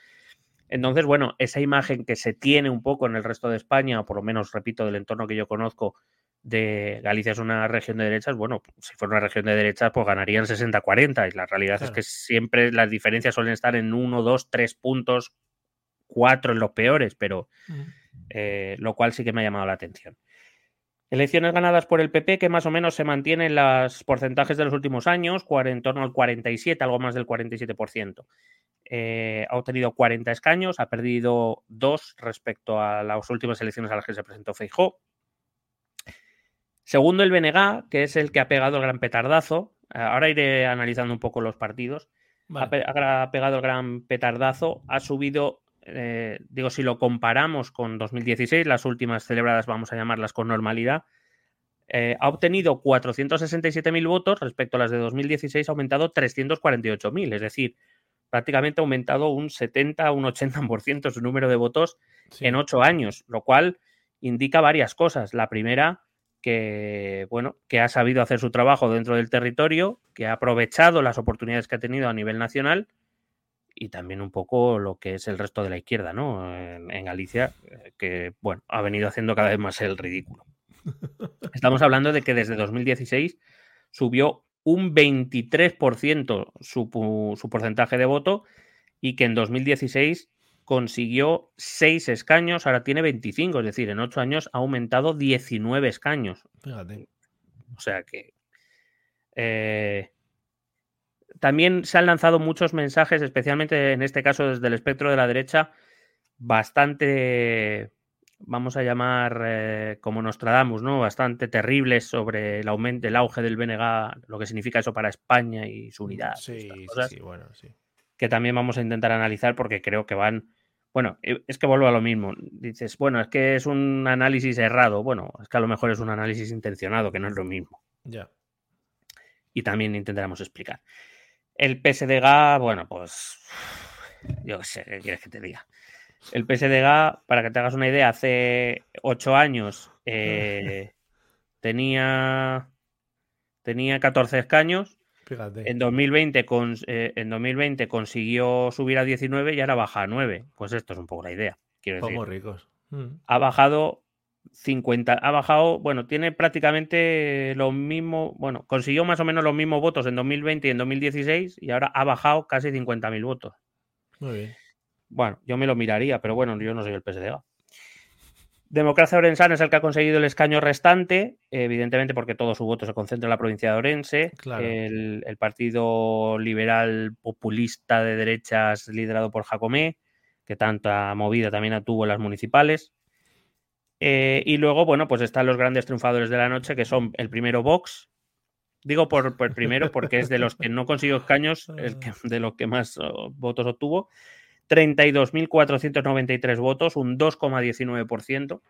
Entonces, bueno, esa imagen que se tiene un poco en el resto de España, o por lo menos, repito, del entorno que yo conozco, de Galicia es una región de derechas, bueno, si fuera una región de derechas, pues ganarían 60-40. Y la realidad es que siempre las diferencias suelen estar en uno, dos, tres puntos, cuatro en los peores, pero eh, lo cual sí que me ha llamado la atención. Elecciones ganadas por el PP, que más o menos se mantienen los porcentajes de los últimos años, en torno al 47, algo más del 47%. Eh, ha obtenido 40 escaños, ha perdido dos respecto a las últimas elecciones a las que se presentó Feijó. Segundo, el BNG, que es el que ha pegado el gran petardazo. Ahora iré analizando un poco los partidos. Ha, pegado el gran petardazo, ha subido eh, digo, si lo comparamos con 2016, las últimas celebradas vamos a llamarlas con normalidad, eh, ha obtenido 467.000 votos respecto a las de 2016, ha aumentado 348.000, es decir, prácticamente ha aumentado un 70, un 80% su número de votos en ocho años, lo cual indica varias cosas. La primera, que bueno, que ha sabido hacer su trabajo dentro del territorio, que ha aprovechado las oportunidades que ha tenido a nivel nacional y también un poco lo que es el resto de la izquierda, ¿no? En, Galicia, eh, que, bueno, ha venido haciendo cada vez más el ridículo. Estamos hablando de que desde 2016 subió un 23% su, su porcentaje de voto y que en 2016 consiguió 6 escaños, ahora tiene 25, es decir, en 8 años ha aumentado 19 escaños. Fíjate. O sea que... Eh, también se han lanzado muchos mensajes, especialmente en este caso desde el espectro de la derecha, bastante, vamos a llamar eh, como Nostradamus, ¿no? Bastante terribles sobre el aumento, el auge del BNG, lo que significa eso para España y su unidad. Sí, sí, bueno, sí. Que también vamos a intentar analizar porque creo que van. Bueno, eh, es que vuelvo a lo mismo. Dices, bueno, es que es un análisis errado. Bueno, es que a lo mejor es un análisis intencionado, que no es lo mismo. Ya. Y también intentaremos explicar. El PSDG, bueno, pues yo qué sé, ¿qué quieres que te diga? El PSDG, para que te hagas una idea, hace ocho años eh, tenía, tenía 14 escaños. Fíjate. En 2020, con, eh, en 2020 consiguió subir a 19 y ahora baja a 9. Pues esto es un poco la idea. Quiero decir. ricos. Mm. Ha bajado 50, ha bajado, bueno, tiene prácticamente lo mismo, bueno, consiguió más o menos los mismos votos en 2020 y en 2016 y ahora ha bajado casi 50.000 votos. Muy bien. Bueno, yo me lo miraría, pero bueno, yo no soy el PSDG. Democracia Orensana es el que ha conseguido el escaño restante, evidentemente porque todo su voto se concentra en la provincia de Orense. El, el, Partido Liberal Populista de Derechas liderado por Jacomé, que tanta movida también tuvo en las municipales. Eh, y luego, bueno, pues están los grandes triunfadores de la noche, que son el primero Vox. Digo por, primero porque es de los que no consiguió escaños, el que, de los que más oh, votos obtuvo. 32.493 votos, un 2,19%.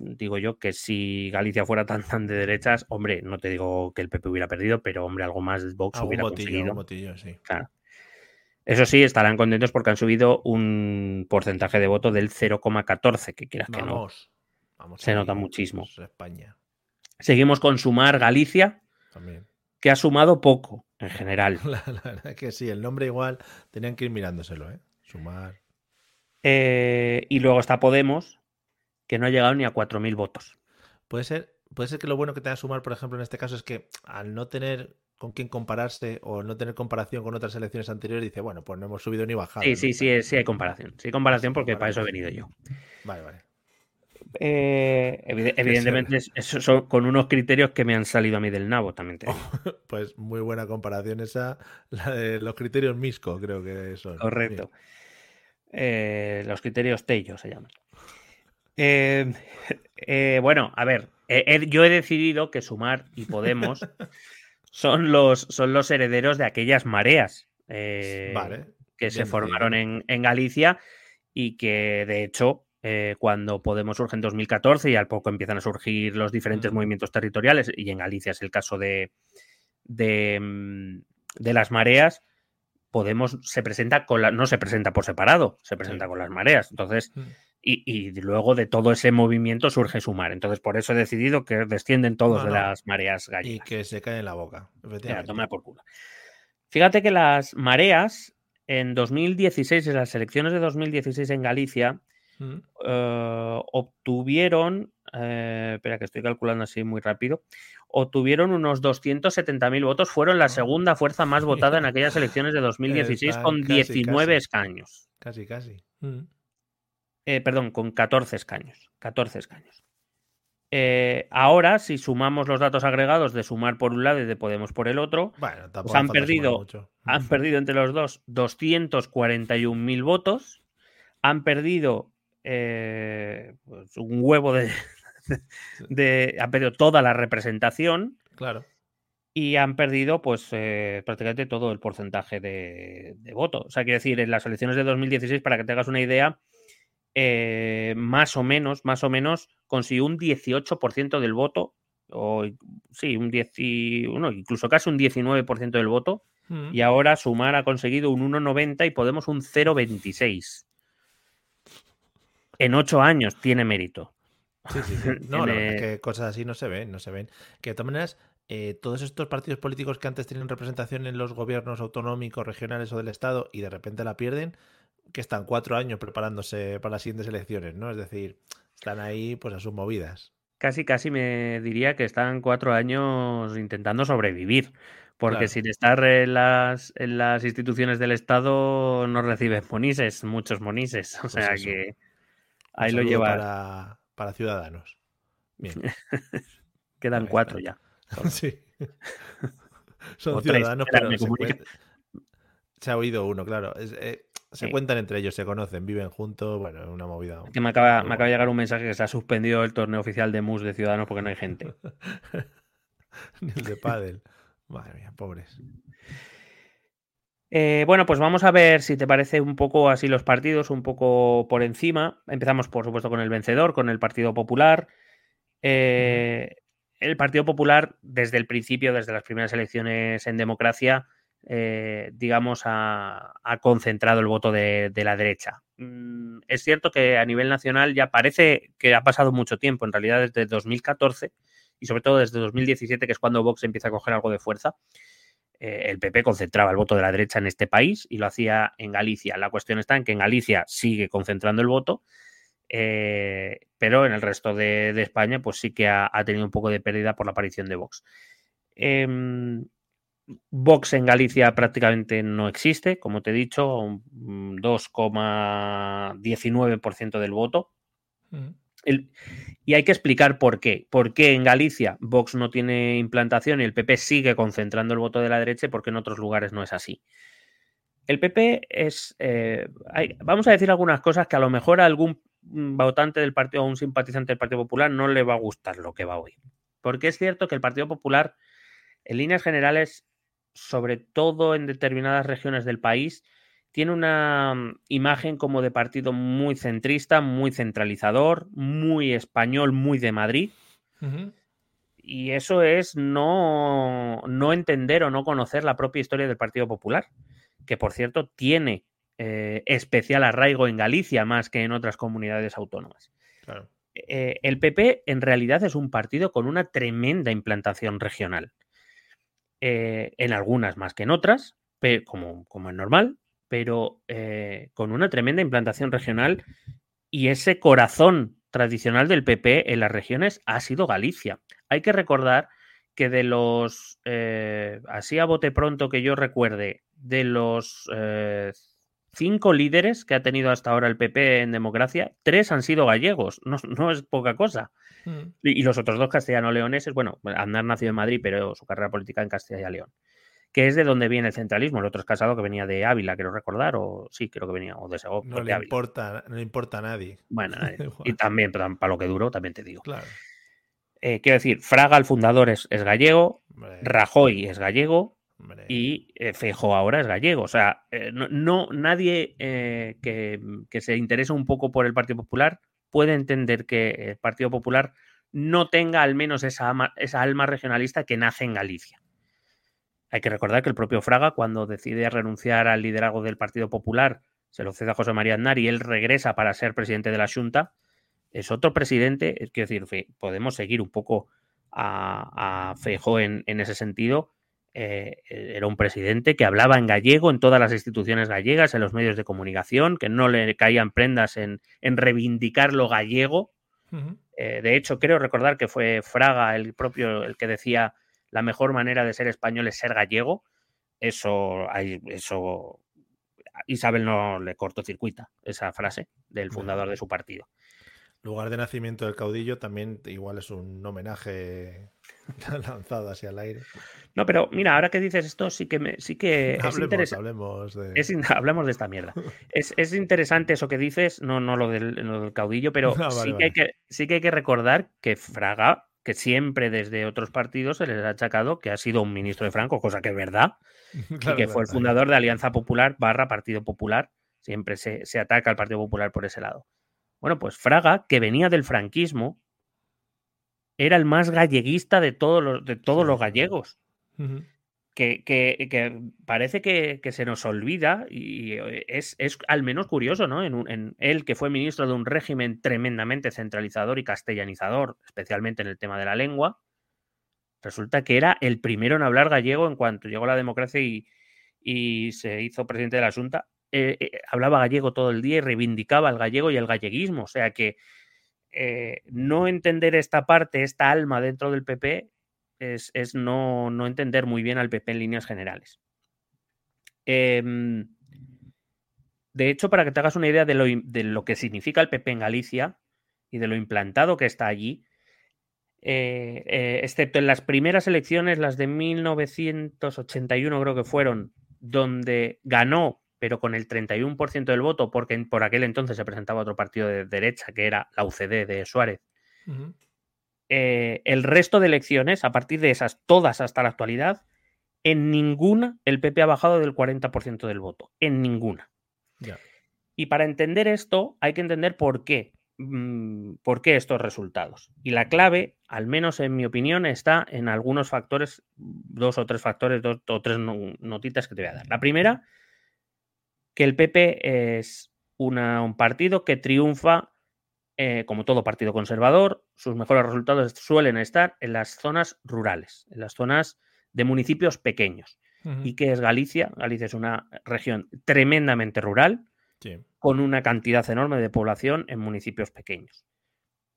Digo yo que si Galicia fuera tan, tan de derechas, hombre, no te digo que el PP hubiera perdido, pero hombre, algo más Vox hubiera conseguido. sí. Claro. Eso sí, estarán contentos porque han subido un porcentaje de voto del 0,14, que quieras que no. se nota muchísimo. España. Seguimos con Sumar Galicia, que ha sumado poco en general. La, verdad que sí, el nombre igual tenían que ir mirándoselo, ¿eh? Sumar. Eh, y luego está Podemos, que no ha llegado ni a 4.000 votos. Puede ser, puede ser que lo bueno que tenga Sumar, por ejemplo, en este caso es que al no tener con quién compararse o no tener comparación con otras elecciones anteriores, dice, bueno, pues no hemos subido ni bajado. Sí, sí, sí, sí hay comparación. Sí hay comparación porque para eso he venido yo. Vale, vale. Eh, evidentemente, eso son con unos criterios que me han salido a mí del nabo, también pues muy buena comparación esa, la de los criterios MISCO, creo que son. Correcto. Eh, los criterios Tello se llaman. Eh, bueno, a ver, yo he decidido que Sumar y Podemos son los, son los herederos de aquellas mareas eh, que se formaron en, Galicia y que de hecho eh, cuando Podemos surge en 2014 y al poco empiezan a surgir los diferentes movimientos territoriales y en Galicia es el caso de, de, mm, las mareas, Podemos se presenta con la, no se presenta por separado, se presenta con las mareas. Entonces, y, luego de todo ese movimiento surge Sumar. Entonces, por eso he decidido que descienden todos de las mareas gallegas. Y que se cae en la boca. por culo. Fíjate que las mareas en 2016, en las elecciones de 2016 en Galicia, mm. eh, obtuvieron, eh, espera que estoy calculando así muy rápido, obtuvieron unos 270.000 votos, fueron la ah. segunda fuerza más votada en aquellas elecciones de 2016 con 19 escaños. Casi, casi. Mm. Eh, perdón, con 14 escaños. 14 escaños. Eh, ahora, si sumamos los datos agregados de sumar por un lado y de Podemos por el otro, pues han, perdido, han perdido entre los dos 241.000 votos, han perdido eh, pues un huevo de, de, Han perdido toda la representación. Claro. Y han perdido, pues, prácticamente todo el porcentaje de, de voto. O sea, quiero decir, en las elecciones de 2016, para que te hagas una idea, eh, más o menos, más o menos, consiguió un 18% del voto, o sí, un 10, incluso casi un 19% del voto, mm. y ahora Sumar ha conseguido un 1,90 y Podemos un 0,26. En ocho años tiene mérito. Sí, sí, sí. No, que cosas así no se ven, no se ven. Que de todas maneras, eh, todos estos partidos políticos que antes tenían representación en los gobiernos autonómicos, regionales o del Estado y de repente la pierden, que están cuatro años preparándose para las siguientes elecciones, ¿no? Es decir, están ahí pues a sus movidas. Casi, casi me diría que están cuatro años intentando sobrevivir, porque sin estar en las, en las instituciones del Estado no reciben monises, muchos monises. O pues sea que ahí lo lleva. Para, para ciudadanos. Bien. Quedan cuatro ya. sí. Son ciudadanos, pero se, ha oído uno, claro. Es, eh, se cuentan entre ellos, se conocen, viven juntos, bueno, una movida. Que me acaba, me acaba de llegar un mensaje que se ha suspendido el torneo oficial de MUS de Ciudadanos porque no hay gente. Ni el de pádel. Madre mía, pobres. Eh, bueno, pues vamos a ver si te parece un poco así los partidos, un poco por encima. Empezamos, por supuesto, con el vencedor, con el Partido Popular. Eh, el Partido Popular, desde el principio, desde las primeras elecciones en democracia, eh, digamos, ha, concentrado el voto de, la derecha. Mm, es cierto que a nivel nacional ya parece que ha pasado mucho tiempo, en realidad desde 2014 y sobre todo desde 2017, que es cuando Vox empieza a coger algo de fuerza. Eh, el PP concentraba el voto de la derecha en este país y lo hacía en Galicia. La cuestión está en que en Galicia sigue concentrando el voto, eh, pero en el resto de, España pues sí que ha, tenido un poco de pérdida por la aparición de Vox. Em, Vox en Galicia prácticamente no existe, como te he dicho, un 2,19% del voto. Mm. Y hay que explicar por qué. ¿Por qué en Galicia Vox no tiene implantación y el PP sigue concentrando el voto de la derecha y por qué en otros lugares no es así? El PP es. Eh, vamos a decir algunas cosas que a lo mejor a algún votante del partido o un simpatizante del Partido Popular no le va a gustar lo que va a oír. Porque es cierto que el Partido Popular, en líneas generales, sobre todo en determinadas regiones del país, tiene una mm, imagen como de partido muy centrista, muy centralizador, muy español, muy de Madrid. Y eso es no, no, entender o no conocer la propia historia del Partido Popular, que por cierto tiene eh, especial arraigo en Galicia más que en otras comunidades autónomas. Eh, el PP en realidad es un partido con una tremenda implantación regional. Eh, en algunas más que en otras, como, como es normal, pero eh, con una tremenda implantación regional y ese corazón tradicional del PP en las regiones ha sido Galicia. Hay que recordar que de los, eh, así a bote pronto que yo recuerde, de los cinco líderes que ha tenido hasta ahora el PP en democracia, tres han sido gallegos, no, es poca cosa. Mm. Y, los otros dos castellano-leoneses, bueno, Andar nació en Madrid, pero su carrera política en Castilla y León, que es de donde viene el centralismo. El otro es casado que venía de Ávila, quiero recordar, o sí, creo que venía, o de Segovia. No, le importa, no le importa a nadie. Bueno, y también, para lo que duró, también te digo. Claro. Eh, quiero decir, Fraga, el fundador, es, gallego, Rajoy es gallego, y eh, Fejo ahora es gallego. O sea, eh, no, nadie eh, que, se interese un poco por el Partido Popular puede entender que el Partido Popular no tenga al menos esa, esa alma regionalista que nace en Galicia. Hay que recordar que el propio Fraga, cuando decide renunciar al liderazgo del Partido Popular, se lo cede a José María Aznar y él regresa para ser presidente de la Junta, es otro presidente, es quiero decir, podemos seguir un poco a, a Feijó en, ese sentido. Eh, era un presidente que hablaba en gallego en todas las instituciones gallegas, en los medios de comunicación, que no le caían prendas en, reivindicar lo gallego. Eh, de hecho, creo recordar que fue Fraga el propio el que decía la mejor manera de ser español es ser gallego. Eso, eso Isabel no le cortocircuita esa frase del fundador de su partido. Lugar de nacimiento del caudillo también igual es un homenaje lanzado hacia el aire. No, pero mira, ahora que dices esto, sí que me, sí que es interesante. Hablemos de... hablemos de esta mierda. es, interesante eso que dices, no, no lo del, caudillo, pero ah, sí, Que hay que, sí que hay que recordar que Fraga, que siempre desde otros partidos se les ha achacado que ha sido un ministro de Franco, cosa que es verdad, y que fue el fundador de Alianza Popular barra Partido Popular. Siempre se, se ataca al Partido Popular por ese lado. Bueno, pues Fraga, que venía del franquismo, era el más galleguista de todos los, de todos los gallegos. Que, parece que, se nos olvida y eh, es, al menos curioso, ¿no? En, en, él, que fue ministro de un régimen tremendamente centralizador y castellanizador, especialmente en el tema de la lengua, resulta que era el primero en hablar gallego en cuanto llegó la democracia y, se hizo presidente de la Junta. Eh, eh, hablaba gallego todo el día y reivindicaba el gallego y el galleguismo. O sea que no entender esta parte, esta alma dentro del PP, es, no, entender muy bien al PP en líneas generales. Em, de hecho, para que te hagas una idea de lo, de lo, que significa el PP en Galicia y de lo implantado que está allí, excepto en las primeras elecciones, las de 1981 creo que fueron, donde ganó pero con el 31% del voto, porque por aquel entonces se presentaba otro partido de derecha, que era la UCD de Suárez. Eh, el resto de elecciones, a partir de esas, todas hasta la actualidad, en ninguna el PP ha bajado del 40% del voto. En ninguna. Y para entender esto, hay que entender por qué. Mm, ¿Por qué estos resultados? Y la clave, al menos en mi opinión, está en algunos factores, dos o tres factores, dos o tres notitas que te voy a dar. La primera que el PP es un partido que triunfa, eh, como todo partido conservador, sus mejores resultados suelen estar en las zonas rurales, en las zonas de municipios pequeños. ¿Y qué es Galicia? Galicia es una región tremendamente rural, con una cantidad enorme de población en municipios pequeños.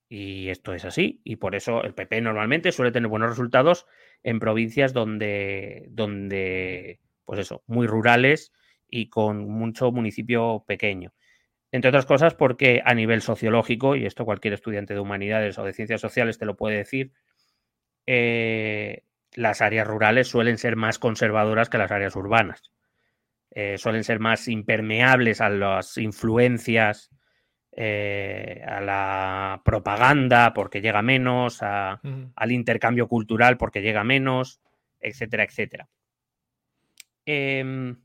Y esto es así, y por eso el PP normalmente suele tener buenos resultados en provincias donde, donde pues eso, muy rurales y con mucho municipio pequeño. Entre otras cosas porque a nivel sociológico, y esto cualquier estudiante de humanidades o de ciencias sociales te lo puede decir, eh, las áreas rurales suelen ser más conservadoras que las áreas urbanas. Eh, suelen ser más impermeables a las influencias, eh, a la propaganda porque llega menos, al intercambio cultural porque llega menos, etcétera, etcétera. Em,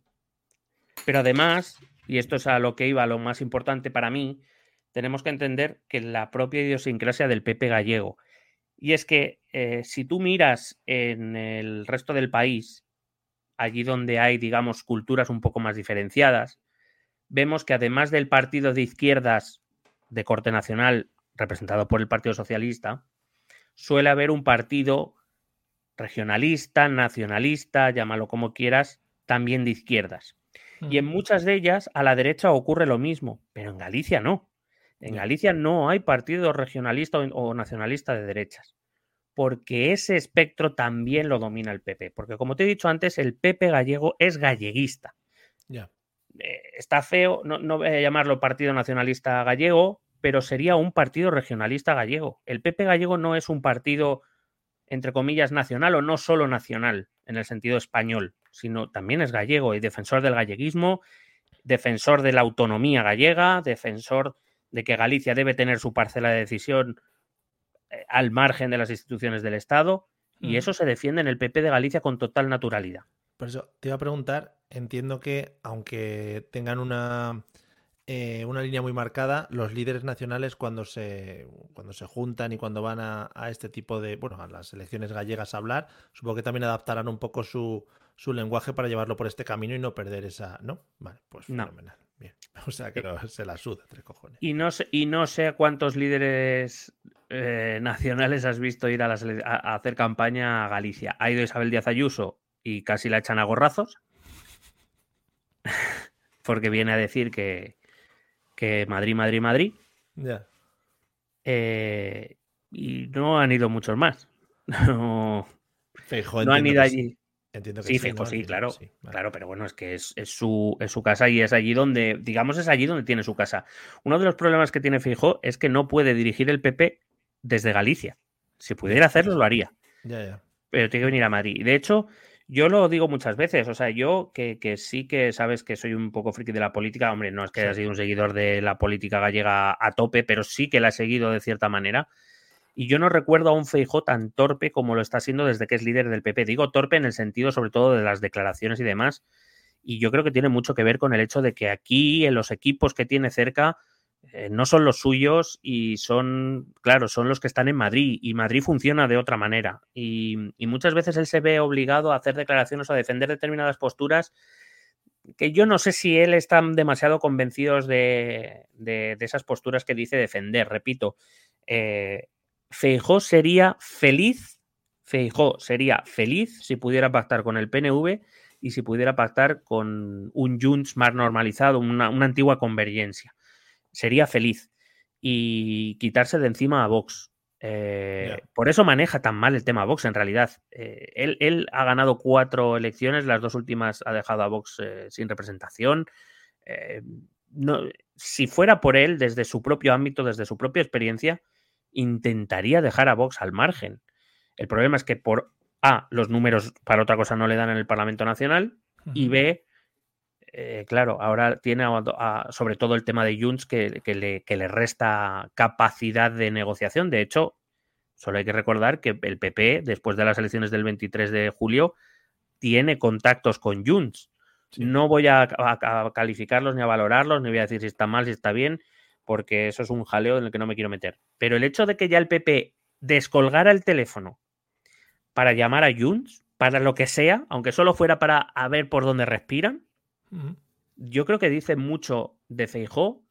pero además, y esto es a lo que iba, lo más importante para mí, tenemos que entender que la propia idiosincrasia del PP gallego. Y es que eh, si tú miras en el resto del país, allí donde hay, digamos, culturas un poco más diferenciadas, vemos que además del partido de izquierdas de corte nacional representado por el Partido Socialista, suele haber un partido regionalista, nacionalista, llámalo como quieras, también de izquierdas. Y en muchas de ellas a la derecha ocurre lo mismo, pero en Galicia no. En Galicia no hay partido regionalista o nacionalista de derechas, porque ese espectro también lo domina el PP. Porque como te he dicho antes, el PP gallego es galleguista. Ya. Eh, está feo, no, no voy a llamarlo Partido Nacionalista Gallego, pero sería un partido regionalista gallego. El PP gallego no es un partido, entre comillas, nacional o no solo nacional, en el sentido español sino también es gallego y defensor del galleguismo, defensor de la autonomía gallega, defensor de que Galicia debe tener su parcela de decisión eh, al margen de las instituciones del Estado, y eso se defiende en el PP de Galicia con total naturalidad. Por eso te iba a preguntar, entiendo que aunque tengan una eh, una línea muy marcada. Los líderes nacionales cuando se, cuando se juntan y cuando van a, este tipo de, bueno, a las elecciones gallegas a hablar, supongo que también adaptarán un poco su, su lenguaje para llevarlo por este camino y no perder esa, ¿no? Vale, pues fenomenal. bien. O sea que no, se la suda, tres cojones. Y no sé, y no sé cuántos líderes eh, nacionales has visto ir a, a, hacer campaña a Galicia. Ha ido Isabel Díaz Ayuso y casi la echan a gorrazos. porque viene a decir que, que Madrid, Madrid, Madrid. Ya. Eh, y no han ido muchos más. No, no han ido allí. Entiendo que sí, ¿no? sí, Entiendo claro, sí, vale. claro, pero bueno, es que es, es su, es su casa y es allí donde, digamos, es allí donde tiene su casa. Uno de los problemas que tiene Feijóo es que no puede dirigir el PP desde Galicia. Si pudiera hacerlo, lo haría, Ya, ya. pero tiene que venir a Madrid. Y de hecho, yo lo digo muchas veces, o sea, yo que, que sí que sabes que soy un poco friki de la política, hombre, no es que haya sido un seguidor de la política gallega a tope, pero sí que la he seguido de cierta manera. Y yo no recuerdo a un Feijó tan torpe como lo está siendo desde que es líder del PP. Digo torpe en el sentido sobre todo de las declaraciones y demás. Y yo creo que tiene mucho que ver con el hecho de que aquí, en los equipos que tiene cerca, eh, no son los suyos y son, claro, son los que están en Madrid. Y Madrid funciona de otra manera. Y, y muchas veces él se ve obligado a hacer declaraciones o a defender determinadas posturas que yo no sé si él está demasiado convencidos de, de- de esas posturas que dice defender. Repito, eh, Feijó sería feliz, Feijó sería feliz si pudiera pactar con el PNV y si pudiera pactar con un Junts más normalizado, una, una antigua convergencia. Sería feliz y quitarse de encima a Vox. Eh. Por eso maneja tan mal el tema Vox en realidad. Eh, él, él ha ganado cuatro elecciones, las dos últimas ha dejado a Vox eh, sin representación. No, si fuera por él, desde su propio ámbito, desde su propia experiencia, intentaría dejar a Vox al margen. El problema es que por A, los números para otra cosa no le dan en el Parlamento Nacional y. B, eh, claro, ahora tiene a- a- sobre todo el tema de Junts que, que le, que le resta capacidad de negociación. De hecho, solo hay que recordar que el PP, después de las elecciones del 23 de julio, tiene contactos con Junts. Sí. No voy a, calificarlos ni a valorarlos, ni voy a decir si está mal, si está bien, porque eso es un jaleo en el que no me quiero meter. Pero el hecho de que ya el PP descolgara el teléfono para llamar a Junts, para lo que sea, aunque solo fuera para a ver por dónde respiran, Yo creo que dice mucho de Feijó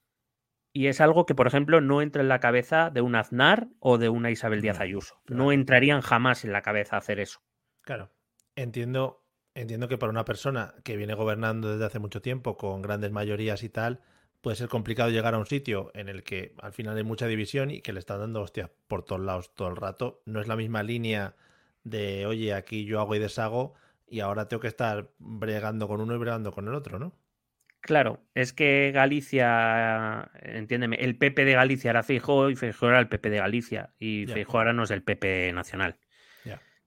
y es algo que, por ejemplo, no entra en la cabeza de un Aznar o de una Isabel Díaz Ayuso. claro. No entrarían jamás en la cabeza hacer eso. Claro. Entiendo, entiendo que para una persona que viene gobernando desde hace mucho tiempo, con grandes mayorías y tal, puede ser complicado llegar a un sitio en el que al final hay mucha división y que le están dando hostias por todos lados todo el rato. No es la misma línea de, oye, aquí yo hago y deshago y ahora tengo que estar bregando con uno y bregando con el otro, ¿no? Claro, es que Galicia, entiéndeme, el PP de Galicia era Feijó y Feijó era el PP de Galicia y. Feijó ahora no es el PP nacional.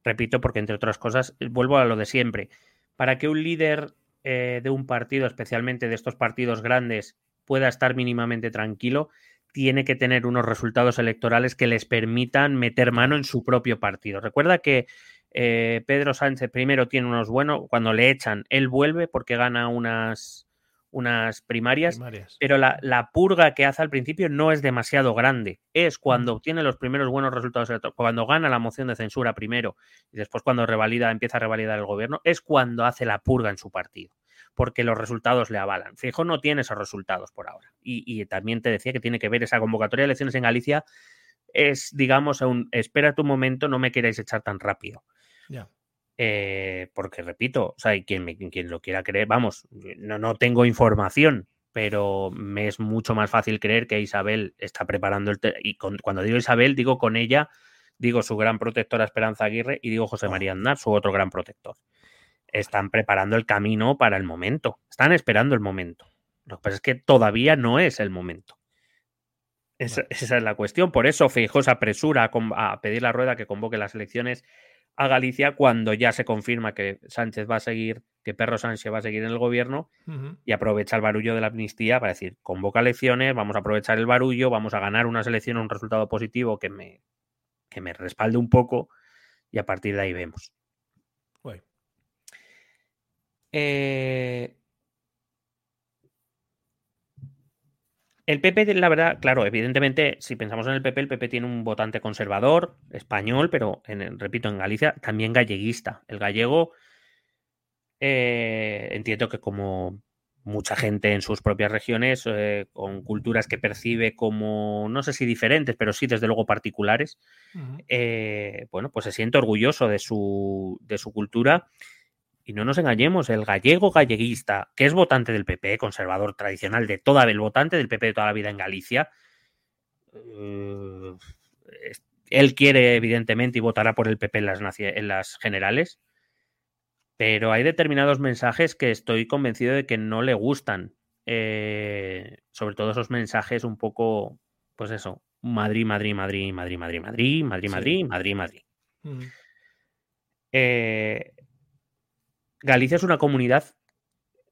Repito, porque entre otras cosas, vuelvo a lo de siempre. Para que un líder eh, de un partido, especialmente de estos partidos grandes, pueda estar mínimamente tranquilo, tiene que tener unos resultados electorales que les permitan meter mano en su propio partido. Recuerda que eh, Pedro Sánchez primero tiene unos buenos, cuando le echan, él vuelve porque gana unas, unas primarias, Primarias. pero la, la purga que hace al principio no es demasiado grande. Es cuando obtiene los primeros buenos resultados cuando gana la moción de censura primero y después cuando revalida, empieza a revalidar el gobierno, es cuando hace la purga en su partido, porque los resultados le avalan. Fijo no tiene esos resultados por ahora. Y, y también te decía que tiene que ver esa convocatoria de elecciones en Galicia. Es, digamos, un espera tu momento, no me queráis echar tan rápido. Eh, porque repito, o sea, quien, me- quien lo quiera creer, vamos, no, no tengo información, pero me es mucho más fácil creer que Isabel está preparando el... y con- cuando digo Isabel, digo con ella, digo su gran protectora Esperanza Aguirre y digo José Oh. María Aznar, su otro gran protector. Están preparando el camino para el momento, están esperando el momento. Lo que pasa es que todavía no es el momento. Esa, es la cuestión. Por eso Feijóo se apresura a pedir la rueda que convoque las elecciones a Galicia cuando ya se confirma que Sánchez va a seguir, que Perro Sánchez va a seguir en el gobierno y aprovecha el barullo de la amnistía para decir, convoca elecciones, vamos a aprovechar el barullo, vamos a ganar unas elecciones, un resultado positivo que me, que me respalde un poco y a partir de ahí vemos. Eh, El PP, la verdad, claro, evidentemente, si pensamos en el PP, el PP tiene un votante conservador, español, pero, en- repito, en Galicia también galleguista. El gallego, eh, entiendo que como mucha gente en sus propias regiones eh, con culturas que percibe como, no sé si diferentes, pero sí desde luego particulares, eh, bueno, pues se siente orgulloso de su, de su cultura. Y no nos engañemos, el gallego galleguista, que es votante del PP, conservador tradicional de toda el votante del PP de toda la vida en Galicia, eh, él quiere, evidentemente, y votará por el PP en las, en las generales, pero hay determinados mensajes que estoy convencido de que no le gustan. Eh, sobre todo esos mensajes un poco, pues eso, Madrid, Madrid, Madrid, Madrid, Madrid, Madrid, Madrid, Madrid, Madrid, Madrid. Eh, Galicia es una comunidad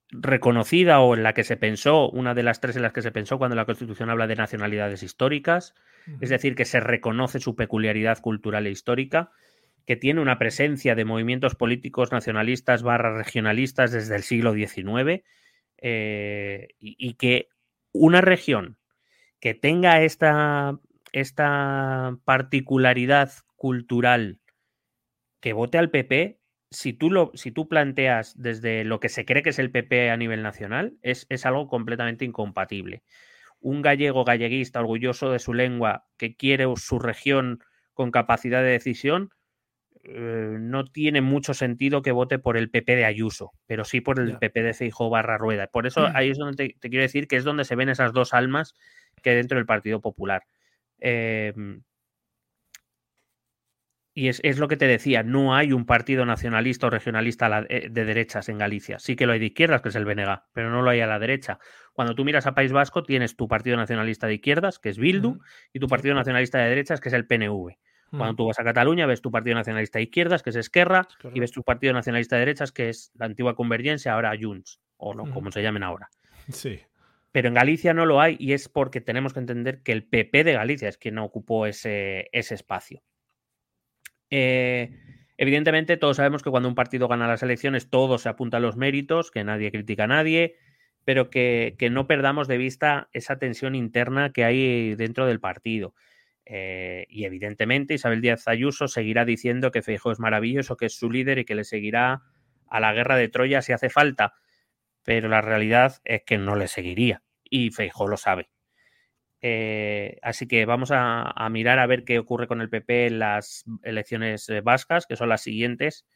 reconocida o en la que se pensó, una de las tres en las que se pensó cuando la Constitución habla de nacionalidades históricas, es decir, que se reconoce su peculiaridad cultural e histórica que tiene una presencia de movimientos políticos nacionalistas barra regionalistas desde el siglo XIX eh, y, que una región que tenga esta, esta particularidad cultural que vote al PP, si tú, lo, si tú planteas desde lo que se cree que es el PP a nivel nacional, es, es algo completamente incompatible. Un gallego galleguista orgulloso de su lengua que quiere su región con capacidad de decisión, eh, no tiene mucho sentido que vote por el PP de Ayuso, pero sí por el PP de Feijóo barra Rueda. Por eso ahí es donde te, quiero decir que es donde se ven esas dos almas que dentro del Partido Popular. Em, y es, lo que te decía, no hay un partido nacionalista o regionalista eh, de derechas en Galicia. Sí que lo hay de izquierdas, que es el BNG, pero no lo hay a la derecha. Cuando tú miras a País Vasco, tienes tu partido nacionalista de izquierdas, que es Bildu, y tu partido nacionalista de derechas, que es el PNV. Cuando tú vas a Cataluña, ves tu Partido Nacionalista de Izquierdas, que es Esquerra, y ves tu Partido Nacionalista de Derechas, que es la antigua Convergencia, ahora Junts, o no, como se llamen ahora. Sí. Pero en Galicia no lo hay y es porque tenemos que entender que el PP de Galicia es quien ocupó ese, ese espacio. Eh, evidentemente, todos sabemos que cuando un partido gana las elecciones, todo se apunta a los méritos, que nadie critica a nadie, pero que, que no perdamos de vista esa tensión interna que hay dentro del partido. Eh, y evidentemente Isabel Díaz Ayuso seguirá diciendo que Feijóo es maravilloso, que es su líder y que le seguirá a la guerra de Troya si hace falta. Pero la realidad es que no le seguiría y Feijóo lo sabe. Eh, así que vamos a, mirar a ver qué ocurre con el PP en las elecciones eh, vascas, que son las siguientes,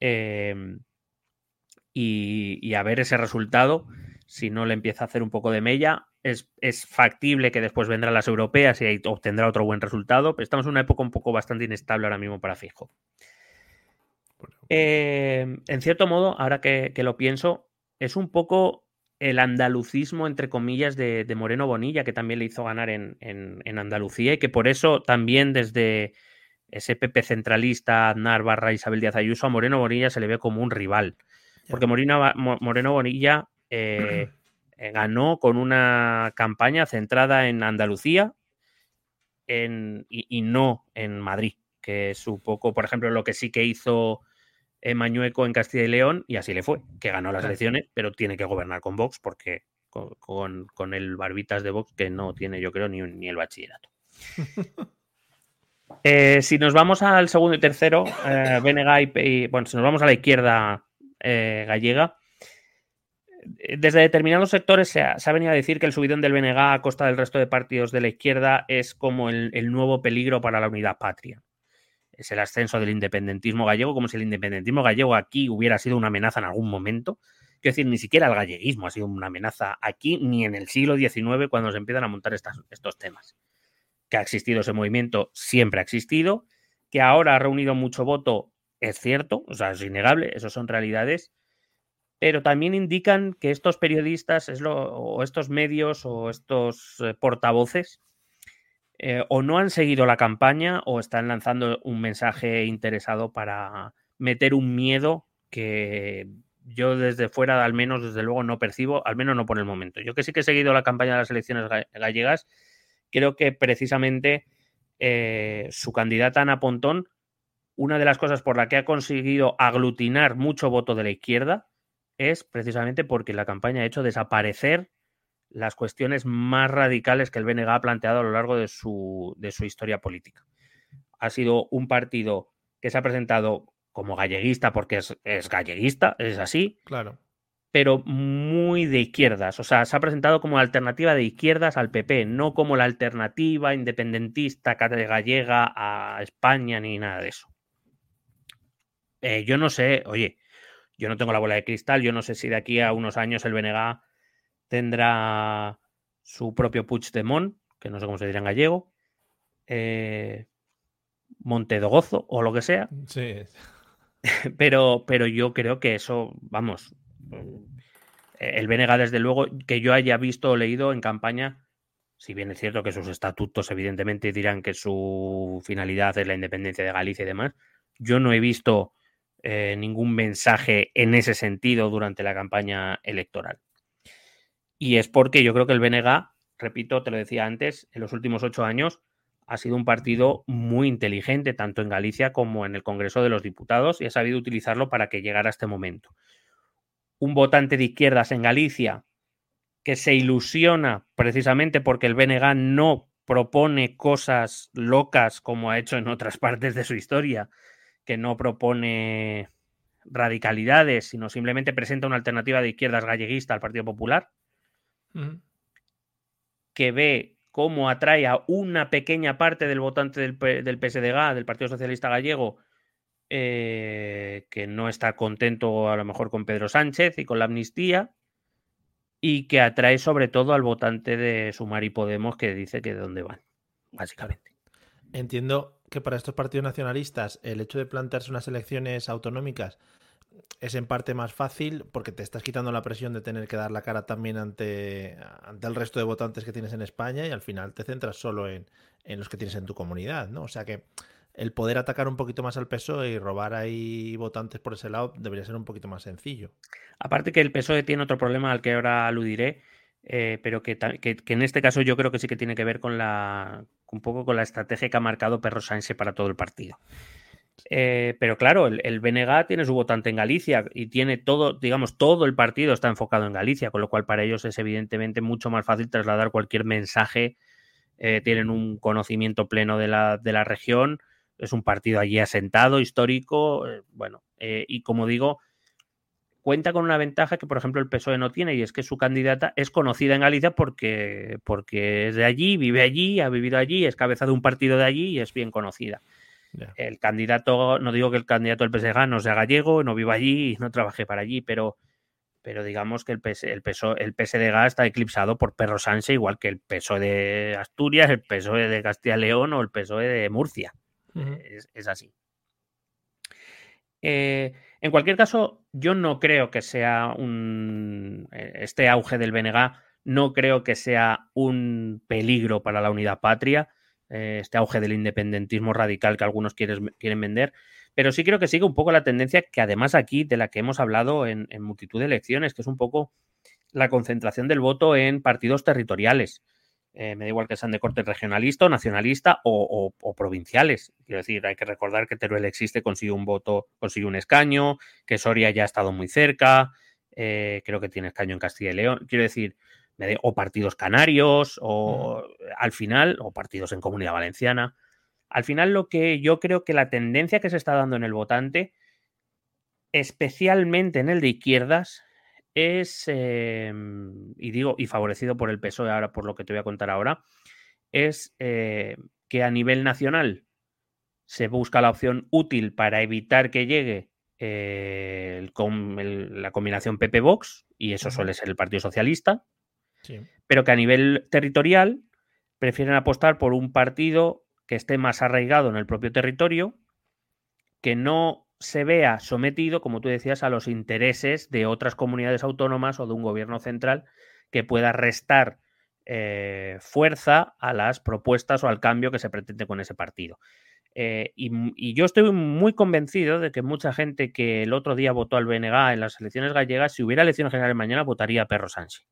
em, y, a ver ese resultado, si no le empieza a hacer un poco de mella. Es, factible que después vendrán las europeas y ahí obtendrá otro buen resultado, pero estamos en una época un poco bastante inestable ahora mismo para Fijo. Eh, en cierto modo, ahora que, lo pienso, es un poco el andalucismo, entre comillas, de, Moreno Bonilla, que también le hizo ganar en, Andalucía y que por eso también desde ese PP centralista, Aznar barra Isabel Díaz Ayuso, a Moreno Bonilla se le ve como un rival. Porque Moreno Bonilla eh, eh, ganó con una campaña centrada en Andalucía y, no en Madrid, que es un poco, por ejemplo, lo que sí que hizo Mañueco en Castilla y León, y así le fue, que ganó las elecciones, pero tiene que gobernar con Vox porque con, el barbitas de Vox que no tiene, yo creo, ni, ni el bachillerato. Eh, si nos vamos al segundo y tercero, eh, y, bueno, si nos vamos a la izquierda eh, gallega, desde determinados sectores se ha, venido a decir que el subidón del BNG a costa del resto de partidos de la izquierda es como el, nuevo peligro para la unidad patria. Es el ascenso del independentismo gallego, como si el independentismo gallego aquí hubiera sido una amenaza en algún momento. Quiero decir, ni siquiera el galleguismo ha sido una amenaza aquí, ni en el siglo XIX, cuando se empiezan a montar estos temas. Que ha existido ese movimiento, siempre ha existido. Que ahora ha reunido mucho voto, es cierto, o sea, es innegable, eso son realidades pero también indican que estos periodistas es lo, o estos medios o estos eh, portavoces eh, o no han seguido la campaña o están lanzando un mensaje interesado para meter un miedo que yo desde fuera al menos desde luego no percibo, al menos no por el momento. Yo que sí que he seguido la campaña de las elecciones gallegas, creo que precisamente eh, su candidata Ana Pontón, una de las cosas por la que ha conseguido aglutinar mucho voto de la izquierda, es precisamente porque la campaña ha hecho desaparecer las cuestiones más radicales que el BNG ha planteado a lo largo de su, de su historia política. Ha sido un partido que se ha presentado como galleguista porque es, galleguista, es así. Claro. pero muy de izquierdas. O sea, se ha presentado como alternativa de izquierdas al PP, no como la alternativa independentista gallega a España ni nada de eso. Eh, yo no sé, oye, yo no tengo la bola de cristal, yo no sé si de aquí a unos años el BNG tendrá su propio Puigdemont, que no sé cómo se dirá en gallego, eh, Montedogozo o lo que sea. Sí. Pero, pero yo creo que eso, vamos, el BNG, desde luego, que yo haya visto o leído en campaña, si bien es cierto que sus estatutos evidentemente dirán que su finalidad es la independencia de Galicia y demás, yo no he visto eh, ningún mensaje en ese sentido durante la campaña electoral. Y es porque yo creo que el BNG, repito, te lo decía antes, en los últimos ocho años ha sido un partido muy inteligente, tanto en Galicia como en el Congreso de los Diputados, y ha sabido utilizarlo para que llegara a este momento. Un votante de izquierdas en Galicia que se ilusiona precisamente porque el BNG no propone cosas locas como ha hecho en otras partes de su historia, que no propone radicalidades, sino simplemente presenta una alternativa de izquierdas galleguista al Partido Popular, que ve cómo atrae a una pequeña parte del votante del, del PSDG, del Partido Socialista Gallego, eh, que no está contento a lo mejor con Pedro Sánchez y con la amnistía, y que atrae sobre todo al votante de Sumar y Podemos que dice que de dónde van, básicamente. Entiendo que para estos partidos nacionalistas el hecho de plantearse unas elecciones autonómicas es en parte más fácil porque te estás quitando la presión de tener que dar la cara también ante, ante el resto de votantes que tienes en España y al final te centras solo en, en los que tienes en tu comunidad, ¿no? O sea que el poder atacar un poquito más al PSOE y robar ahí votantes por ese lado debería ser un poquito más sencillo. Aparte que el PSOE tiene otro problema al que ahora aludiré, eh, pero que, en este caso yo creo que sí que tiene que ver con la un poco con la estrategia que ha marcado Perro Sánchez para todo el partido. Eh, pero claro, el, el, tiene su votante en Galicia y tiene todo, digamos, todo el partido está enfocado en Galicia, con lo cual para ellos es evidentemente mucho más fácil trasladar cualquier mensaje. Eh, tienen un conocimiento pleno de la, de la, región, es un partido allí asentado, histórico, bueno, y como digo, cuenta con una ventaja que, por ejemplo, el PSOE no tiene, y es que su candidata es conocida en Galicia porque, porque es de allí, vive allí, ha vivido allí, es cabeza de un partido de allí y es bien conocida. El candidato, no digo que el candidato del PSG no sea gallego, no viva allí y no trabaje para allí, pero, pero digamos que el, PS, el, PSOE, el PSDG está eclipsado por Perro Sánchez, igual que el PSOE de Asturias, el PSOE de Castilla y León o el PSOE de Murcia. es, es, así. Eh, en cualquier caso, yo no creo que sea un. Eh, este auge del BNG, no creo que sea un peligro para la unidad patria, eh, este auge del independentismo radical que algunos quieren, quieren, vender, pero sí creo que sigue un poco la tendencia que además aquí, de la que hemos hablado en, multitud de elecciones, que es un poco la concentración del voto en partidos territoriales. Eh, me da igual que sean de corte regionalista o nacionalista o, o, provinciales. Quiero decir, hay que recordar que Teruel existe, consigue un voto, consigue un escaño, que Soria ya ha estado muy cerca, eh, creo que tiene escaño en Castilla y León. Quiero decir, o partidos canarios, o al final, o partidos en Comunidad Valenciana. Al final, lo que yo creo que la tendencia que se está dando en el votante, especialmente en el de izquierdas, es, eh, y digo, y favorecido por el PSOE ahora, por lo que te voy a contar ahora, es eh, que a nivel nacional se busca la opción útil para evitar que llegue eh, el, el, la combinación PP-Vox, y eso suele ser el Partido Socialista, sí. pero que a nivel territorial prefieren apostar por un partido que esté más arraigado en el propio territorio, que no se vea sometido, como tú decías, a los intereses de otras comunidades autónomas o de un gobierno central que pueda restar eh, fuerza a las propuestas o al cambio que se pretende con ese partido. Eh, y, y, yo estoy muy convencido de que mucha gente que el otro día votó al BNG en las elecciones gallegas, si hubiera elecciones generales mañana, votaría a Perro Sánchez.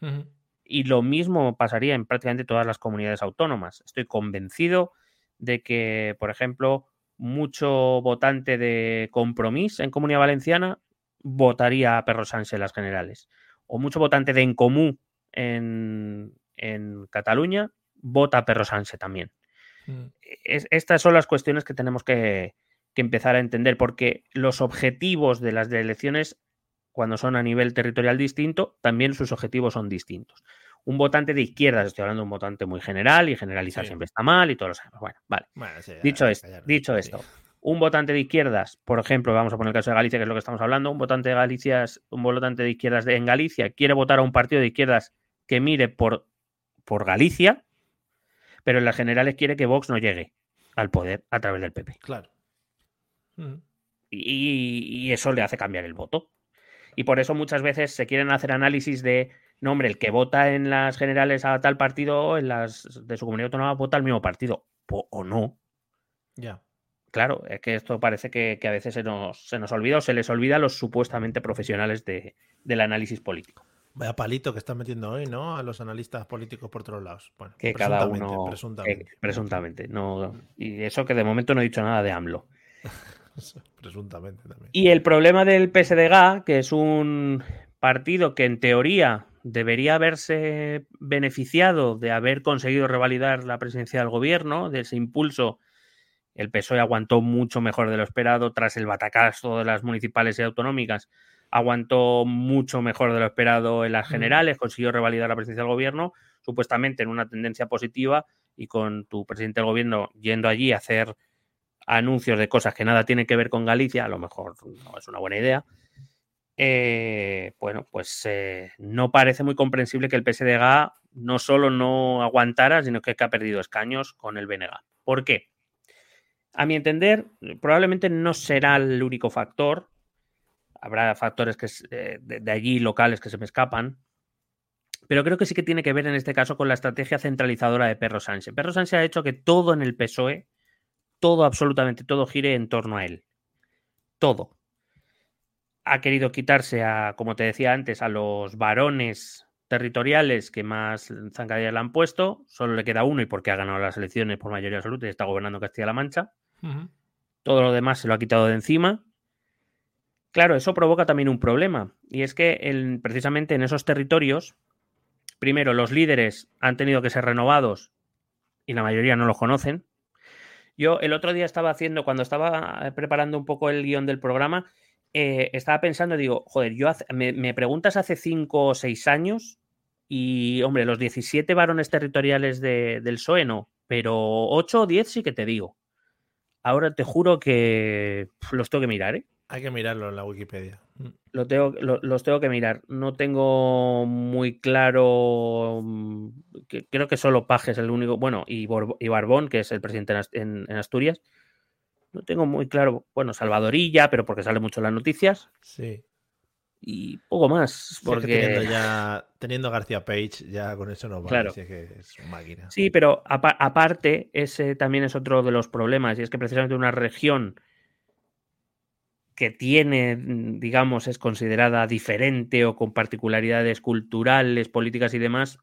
Uh -huh. Y lo mismo pasaría en prácticamente todas las comunidades autónomas. Estoy convencido de que, por ejemplo, mucho votante de compromiso en Comunidad Valenciana votaría a Perro Sánchez en las generales. O mucho votante de En Comú en, en Cataluña vota a Perro Sánchez también. Mm. Es, estas son las cuestiones que tenemos que, que, empezar a entender, porque los objetivos de las elecciones cuando son a nivel territorial distinto, también sus objetivos son distintos. Un votante de izquierdas, estoy hablando de un votante muy general y generalizar siempre está mal y todos lo sabemos. Bueno, vale. dicho, esto, dicho esto, un votante de izquierdas, por ejemplo, vamos a poner el caso de Galicia, que es lo que estamos hablando, un votante de Galicia, un votante de izquierdas en Galicia quiere votar a un partido de izquierdas que mire por, por Galicia, pero en las generales quiere que Vox no llegue al poder a través del PP. Claro. y, eso le hace cambiar el voto. Y por eso muchas veces se quieren hacer análisis de, no, hombre, el que vota en las generales a tal partido, en las de su comunidad autónoma, vota al mismo partido. O, no. Ya. Claro, es que esto parece que, a veces se nos, se nos, olvida o se les olvida a los supuestamente profesionales de, del análisis político. Vaya palito que están metiendo hoy, ¿no? A los analistas políticos por todos lados. Bueno, que cada uno. Presuntamente. presuntamente. No, y eso que de momento no he dicho nada de AMLO. presuntamente también. Y el problema del PSDG, que es un partido que en teoría debería haberse beneficiado de haber conseguido revalidar la presidencia del gobierno, de ese impulso. El PSOE aguantó mucho mejor de lo esperado tras el batacazo de las municipales y autonómicas aguantó mucho mejor de lo esperado en las generales, consiguió revalidar la presidencia del gobierno, supuestamente en una tendencia positiva y con tu presidente del gobierno yendo allí a hacer anuncios de cosas que nada tienen que ver con Galicia, a lo mejor no es una buena idea. Eh, bueno, pues eh, no parece muy comprensible que el PSDG no solo no aguantara, sino que, ha perdido escaños con el BNG. ¿Por qué? A mi entender, probablemente no será el único factor, habrá factores que, eh, de, allí locales que se me escapan, pero creo que sí que tiene que ver en este caso con la estrategia centralizadora de Perro Sánchez. Perro Sánchez ha hecho que todo en el PSOE, todo, absolutamente todo, gire en torno a él. Todo. Ha querido quitarse a, como te decía antes, a los varones territoriales que más zancadillas le han puesto. Solo le queda uno y porque ha ganado las elecciones por mayoría absoluta y está gobernando Castilla-La Mancha. Todo lo demás se lo ha quitado de encima. Claro, eso provoca también un problema, y es que precisamente en esos territorios, primero, los líderes han tenido que ser renovados y la mayoría no los conocen. Yo el otro día estaba haciendo, cuando estaba eh, preparando un poco el guion del programa, eh, estaba pensando, digo, joder, yo me, preguntas hace cinco o seis años y, hombre, los 17 varones territoriales del PSOE no, pero 8 o 10 sí que te digo. Ahora te juro que los tengo que mirar, ¿eh? Hay que mirarlo en la Wikipedia. Lo tengo, los tengo que mirar. No tengo muy claro. Mm, que, creo que solo Paje es el único. Bueno, y, Barbón, que es el presidente en, Asturias. No tengo muy claro. Bueno, Salvadorilla, pero porque sale mucho en las noticias. Sí. Y poco más. Porque teniendo, ya, teniendo García Page, ya con eso no va. Claro. que es máquina. Sí, pero aparte, ese también es otro de los problemas. Y es que precisamente una región que tiene, mm, digamos, es considerada diferente o con particularidades culturales, políticas y demás,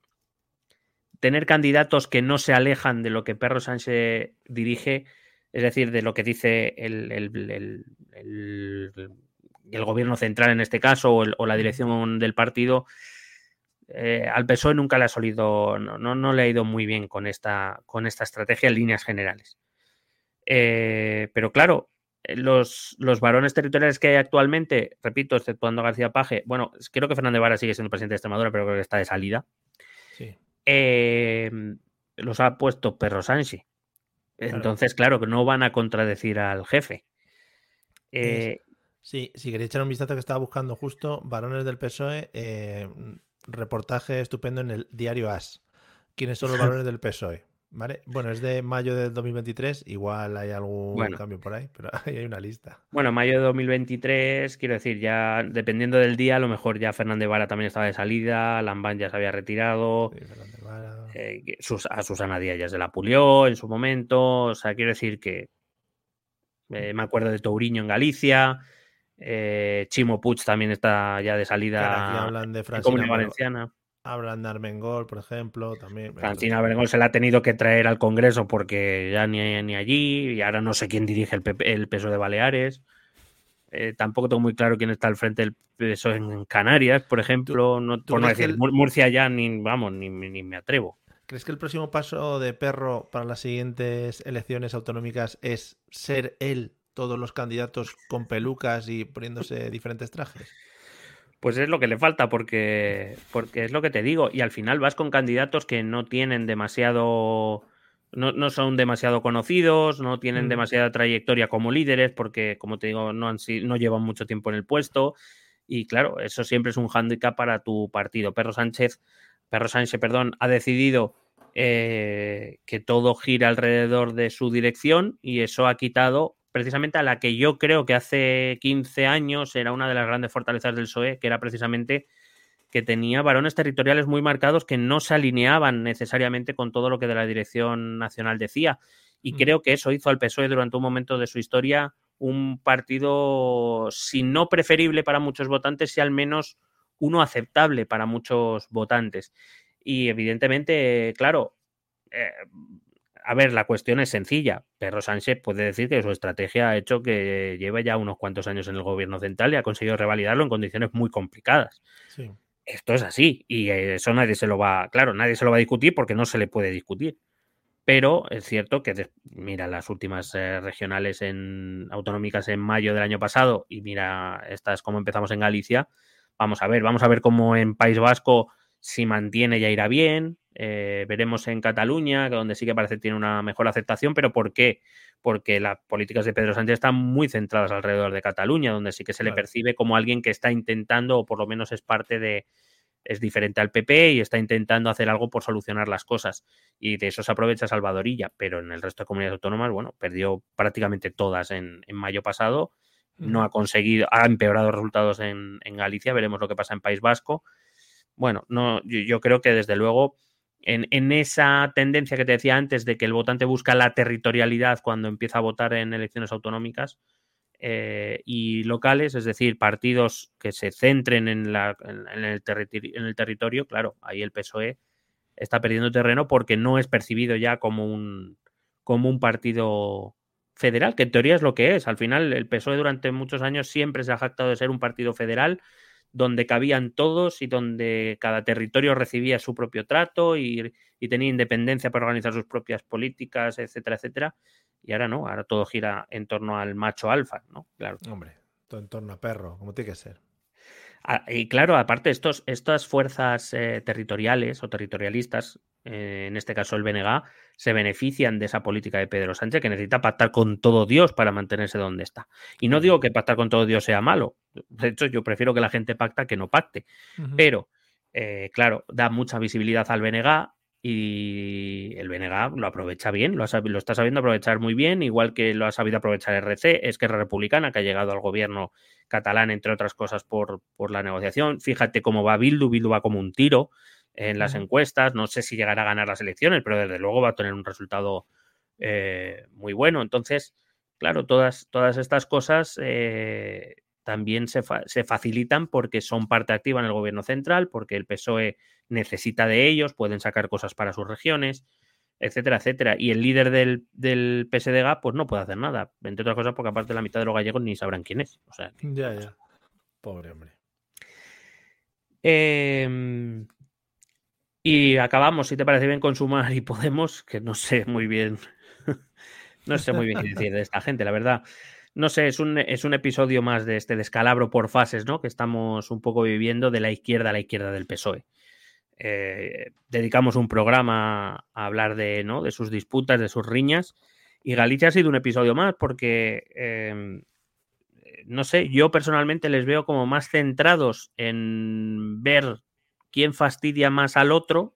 tener candidatos que no se alejan de lo que Perro Sánchez dirige, es decir, de lo que dice el, el, gobierno central en este caso o, la dirección del partido, eh, al PSOE nunca le ha solido, no, no, le ha ido muy bien con esta, con esta estrategia en líneas generales. Eh, pero claro, los, los, varones territoriales que hay actualmente, repito, exceptuando García Paje, bueno, creo que Fernández Vara sigue siendo presidente de Extremadura, pero creo que está de salida. Em, los ha puesto Perro Sánchez. Entonces, claro. que no van a contradecir al jefe. Eh, sí, si queréis echar un vistazo que estaba buscando justo, varones del PSOE, eh, reportaje estupendo en el diario AS. ¿Quiénes son los varones del PSOE? Vale, bueno, es de mayo de 2023, igual hay algún cambio por ahí, pero ahí hay una lista. Bueno, mayo de 2023, quiero decir, ya dependiendo del día, a lo mejor ya Fernández Vara también estaba de salida, Lambán ya se había retirado, eh, a Susana Díaz ya se la pulió en su momento, o sea, quiero decir que eh, me acuerdo de Touriño en Galicia, eh, Chimo Puig también está ya de salida hablan de Valenciana. De Armengol, por ejemplo, también. Francina Armengol se la ha tenido que traer al Congreso porque ya ni, ni allí, y ahora no sé quién dirige el, el peso de Baleares. Eh, tampoco tengo muy claro quién está al frente del peso en Canarias, por ejemplo. No, por no decir, Murcia ya ni, vamos, ni, ni me atrevo. ¿Crees que el próximo paso de Perro para las siguientes elecciones autonómicas es ser él todos los candidatos con pelucas y poniéndose diferentes trajes? Pues es lo que le falta, porque, porque es lo que te digo. Y al final vas con candidatos que no tienen demasiado. No, son demasiado conocidos, no tienen mm. demasiada trayectoria como líderes, porque, como te digo, no, han, no llevan mucho tiempo en el puesto. Y claro, eso siempre es un hándicap para tu partido. Perro Sánchez, Perro Sánchez, perdón, ha decidido eh, que todo gira alrededor de su dirección y eso ha quitado precisamente a la que yo creo que hace 15 años era una de las grandes fortalezas del PSOE, que era precisamente que tenía varones territoriales muy marcados que no se alineaban necesariamente con todo lo que de la dirección nacional decía. Y mm. creo que eso hizo al PSOE durante un momento de su historia un partido, si no preferible para muchos votantes, si al menos uno aceptable para muchos votantes. Y evidentemente, claro, eh, a ver, la cuestión es sencilla. Perro Sánchez puede decir que su estrategia ha hecho que lleve ya unos cuantos años en el gobierno central y ha conseguido revalidarlo en condiciones muy complicadas. Esto es así y eso nadie se lo va, claro, nadie se lo va a discutir porque no se le puede discutir. Pero es cierto que, mira, las últimas eh, regionales en, autonómicas en mayo del año pasado y mira, estas como empezamos en Galicia, vamos a ver, vamos a ver cómo en País Vasco si mantiene ya irá bien. Eh, veremos en Cataluña, donde sí que parece que tiene una mejor aceptación, pero ¿por qué? Porque las políticas de Pedro Sánchez están muy centradas alrededor de Cataluña, donde sí que se le percibe como alguien que está intentando, o por lo menos es parte de, es diferente al PP y está intentando hacer algo por solucionar las cosas. Y de eso se aprovecha Salvadorilla, pero en el resto de comunidades autónomas, bueno, perdió prácticamente todas en, mayo pasado, no ha conseguido, ha empeorado resultados en, en Galicia, veremos lo que pasa en País Vasco bueno, no, yo, creo que desde luego en, esa tendencia que te decía antes de que el votante busca la territorialidad cuando empieza a votar en elecciones autonómicas eh, y locales, es decir, partidos que se centren en, el territorio, claro, ahí el PSOE está perdiendo terreno porque no es percibido ya como un, como un partido federal, que en teoría es lo que es. Al final, el PSOE durante muchos años siempre se ha jactado de ser un partido federal donde cabían todos y donde cada territorio recibía su propio trato y, tenía independencia para organizar sus propias políticas, etcétera, etcétera. Y ahora no, ahora todo gira en torno al macho alfa, ¿no? Claro. Hombre, todo en torno a perro, como tiene que ser. Ah, y claro, aparte, estos, estas fuerzas eh, territoriales o territorialistas, eh, en este caso el BNG, se benefician de esa política de Pedro Sánchez que necesita pactar con todo Dios para mantenerse donde está. Y no digo que pactar con todo Dios sea malo. De hecho, yo prefiero que la gente pacta que no pacte. Pero, eh, claro, da mucha visibilidad al BNG, y el BNG lo aprovecha bien, lo, lo, está sabiendo aprovechar muy bien, igual que lo ha sabido aprovechar RC, es que es Republicana, que ha llegado al gobierno catalán, entre otras cosas, por, por la negociación. Fíjate cómo va Bildu, Bildu va como un tiro en las encuestas, no sé si llegará a ganar las elecciones, pero desde luego va a tener un resultado eh, muy bueno. Entonces, claro, todas, todas estas cosas eh, también se, se, facilitan porque son parte activa en el gobierno central, porque el PSOE necesita de ellos, pueden sacar cosas para sus regiones, etcétera, etcétera. Y el líder del, del PSDG, pues no puede hacer nada, entre otras cosas porque aparte la mitad de los gallegos ni sabrán quién es. O sea, ya, ya. Pobre hombre. Em, y acabamos, si te parece bien, con Sumar y Podemos, que no sé muy bien, no sé muy bien qué decir de esta gente, la verdad. No sé, es un, es un episodio más de este descalabro por fases, ¿no? Que estamos un poco viviendo de la izquierda a la izquierda del PSOE. Eh, dedicamos un programa a hablar de, ¿no? de sus disputas, de sus riñas. Y Galicia ha sido un episodio más porque, em, no sé, yo personalmente les veo como más centrados en ver quién fastidia más al otro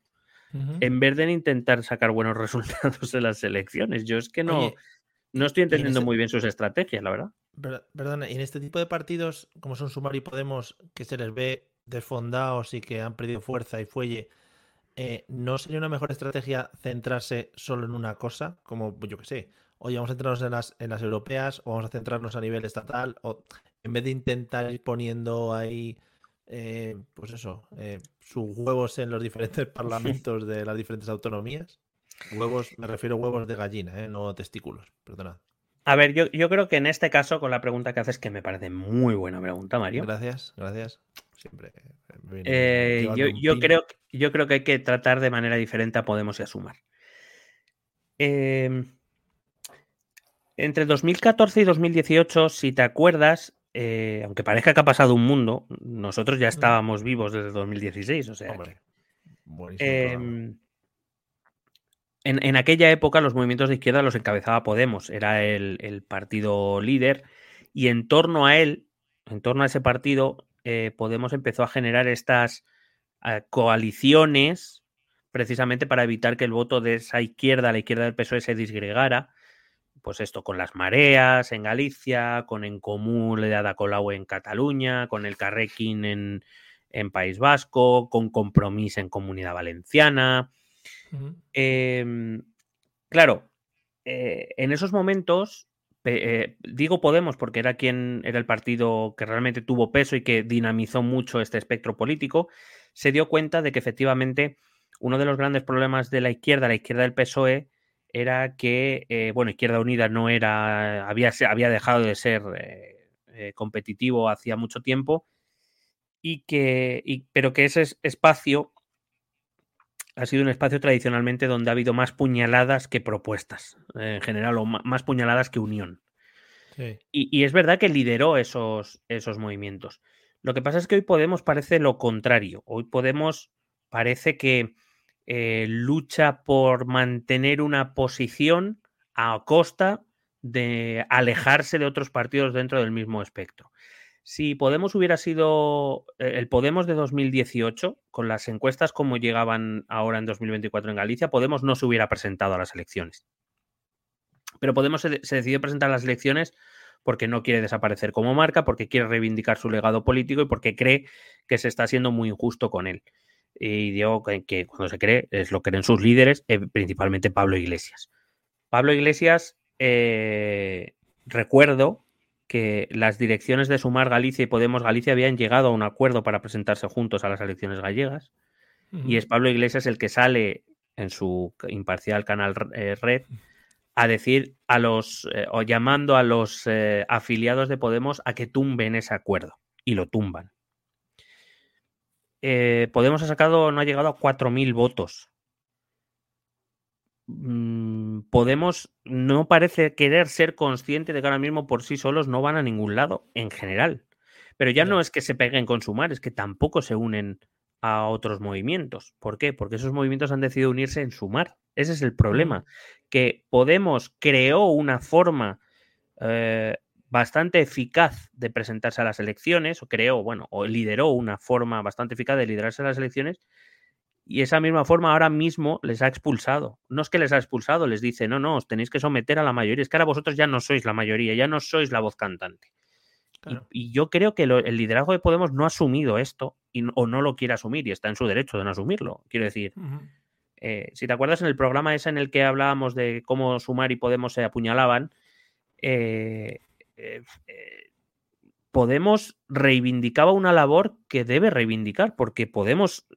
en vez de intentar sacar buenos resultados en las elecciones. Yo es que no, no estoy entendiendo muy bien sus estrategias, la verdad. Perdona, y en este tipo de partidos, como son Sumar y Podemos, que se les ve desfondados y que han perdido fuerza y fuelle, eh, ¿no sería una mejor estrategia centrarse solo en una cosa? Como, yo que sé, oye, vamos a centrarnos en las, en las europeas o vamos a centrarnos a nivel estatal, o en vez de intentar ir poniendo ahí, eh, pues eso, eh, sus huevos en los diferentes parlamentos de las diferentes autonomías. Huevos, me refiero a huevos de gallina, no testículos, perdonad. A ver, yo, yo, creo que en este caso, con la pregunta que haces, que me parece muy buena pregunta, Mario. Gracias, gracias. Siempre. Eh, yo, creo, yo creo que hay que tratar de manera diferente a Podemos y a Sumar. Em, entre 2014 y 2018, si te acuerdas, eh, aunque parezca que ha pasado un mundo, nosotros ya estábamos vivos desde 2016. O sea, em, en, aquella época los movimientos de izquierda los encabezaba Podemos, era el, partido líder, y en torno a él, en torno a ese partido, eh, Podemos empezó a generar estas eh, coaliciones precisamente para evitar que el voto de esa izquierda, la izquierda del PSOE, se disgregara pues esto, con las mareas en Galicia, con En Común de en Cataluña, con el Carrequín en, en País Vasco, con Compromís en Comunidad Valenciana. Em, claro, eh, en esos momentos, eh, digo Podemos porque era quien era el partido que realmente tuvo peso y que dinamizó mucho este espectro político, se dio cuenta de que efectivamente uno de los grandes problemas de la izquierda, la izquierda del PSOE, era que, eh, bueno, Izquierda Unida no era, había, había dejado de ser eh, eh, competitivo hacía mucho tiempo, y que, pero que ese espacio ha sido un espacio tradicionalmente donde ha habido más puñaladas que propuestas, en general, o más puñaladas que unión. Y, es verdad que lideró esos, esos movimientos. Lo que pasa es que hoy Podemos parece lo contrario. Hoy Podemos parece que eh, lucha por mantener una posición a costa de alejarse de otros partidos dentro del mismo espectro. Si Podemos hubiera sido eh, el Podemos de 2018, con las encuestas como llegaban ahora en 2024 en Galicia, Podemos no se hubiera presentado a las elecciones. Pero Podemos se, se decidió presentar a las elecciones porque no quiere desaparecer como marca, porque quiere reivindicar su legado político y porque cree que se está siendo muy injusto con él y digo que, cuando se cree es lo que creen sus líderes, eh, principalmente Pablo Iglesias. Pablo Iglesias, eh, recuerdo que las direcciones de Sumar Galicia y Podemos Galicia habían llegado a un acuerdo para presentarse juntos a las elecciones gallegas y es Pablo Iglesias el que sale en su imparcial canal eh, Red a decir a los o llamando a los afiliados de Podemos a que tumben ese acuerdo y lo tumban. Eh, Podemos ha sacado, no ha llegado a 4.000 votos. Mm, Podemos no parece querer ser consciente de que ahora mismo por sí solos no van a ningún lado, en general. Pero ya no es que se peguen con Sumar, es que tampoco se unen a otros movimientos. ¿Por qué? Porque esos movimientos han decidido unirse en Sumar. Ese es el problema. Que Podemos creó una forma eh, bastante eficaz de presentarse a las elecciones, o creó, bueno, o lideró una forma bastante eficaz de liderarse a las elecciones, y esa misma forma ahora mismo les ha expulsado. No es que les ha expulsado, les dice, no, no, os tenéis que someter a la mayoría. Es que ahora vosotros ya no sois la mayoría, ya no sois la voz cantante. Y, yo creo que el liderazgo de Podemos no ha asumido esto y, o no lo quiere asumir y está en su derecho de no asumirlo. Quiero decir, eh, si te acuerdas en el programa ese en el que hablábamos de cómo Sumar y Podemos se apuñalaban, eh, eh, eh, Podemos reivindicaba una labor que debe reivindicar, porque Podemos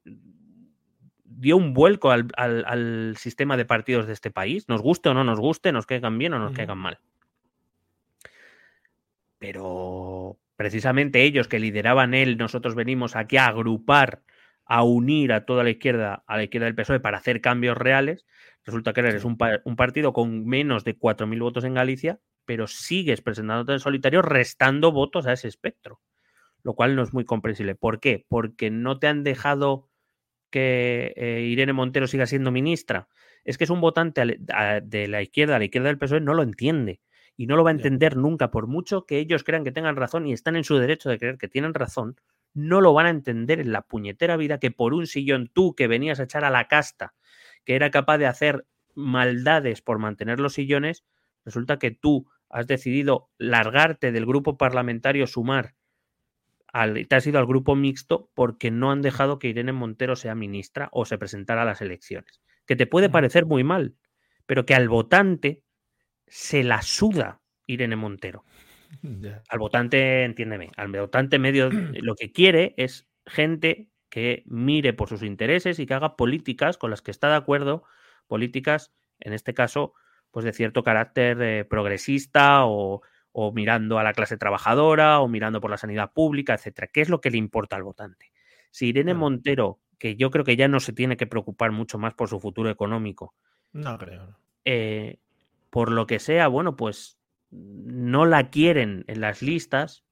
dio un vuelco al, sistema de partidos de este país, nos guste o no nos guste, nos caigan bien o nos caigan mal. Pero precisamente ellos que lideraban él, nosotros venimos aquí a agrupar, a unir a toda la izquierda, a la izquierda del PSOE para hacer cambios reales. Resulta que eres un, un partido con menos de 4.000 votos en Galicia pero sigues presentándote en solitario restando votos a ese espectro, lo cual no es muy comprensible. ¿Por qué? Porque no te han dejado que eh, Irene Montero siga siendo ministra. Es que es un votante de la izquierda, a la izquierda del PSOE, no lo entiende y no lo va a entender nunca, por mucho que ellos crean que tengan razón y están en su derecho de creer que tienen razón, no lo van a entender en la puñetera vida que por un sillón tú que venías a echar a la casta, que era capaz de hacer maldades por mantener los sillones, resulta que tú has decidido largarte del grupo parlamentario Sumar, al, te has ido al grupo mixto porque no han dejado que Irene Montero sea ministra o se presentara a las elecciones. Que te puede parecer muy mal, pero que al votante se la suda Irene Montero. Al votante, entiéndeme, al votante medio lo que quiere es gente que mire por sus intereses y que haga políticas con las que está de acuerdo, políticas, en este caso, pues de cierto carácter eh, progresista o, mirando a la clase trabajadora o mirando por la sanidad pública, etcétera. ¿Qué es lo que le importa al votante? Si Irene Montero, que yo creo que ya no se tiene que preocupar mucho más por su futuro económico, no creo. Eh, por lo que sea, bueno, pues no la quieren en las listas,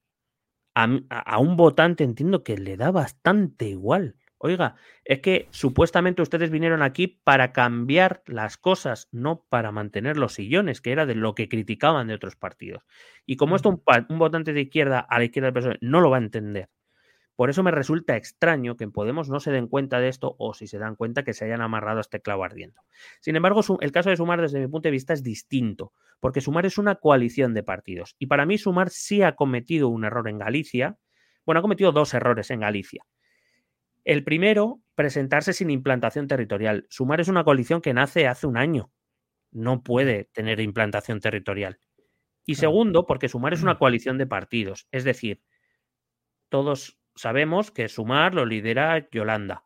a, un votante entiendo que le da bastante igual. Oiga, es que supuestamente ustedes vinieron aquí para cambiar las cosas, no para mantener los sillones, que era de lo que criticaban de otros partidos. Y como esto un, un votante de izquierda a la izquierda del PSOE no lo va a entender, por eso me resulta extraño que en Podemos no se den cuenta de esto o si se dan cuenta que se hayan amarrado a este clavo ardiendo. Sin embargo, el caso de Sumar desde mi punto de vista es distinto, porque Sumar es una coalición de partidos. Y para mí Sumar sí ha cometido un error en Galicia. Bueno, ha cometido dos errores en Galicia. El primero, presentarse sin implantación territorial. Sumar es una coalición que nace hace un año. No puede tener implantación territorial. Y segundo, porque Sumar es una coalición de partidos. Es decir, todos sabemos que Sumar lo lidera Yolanda.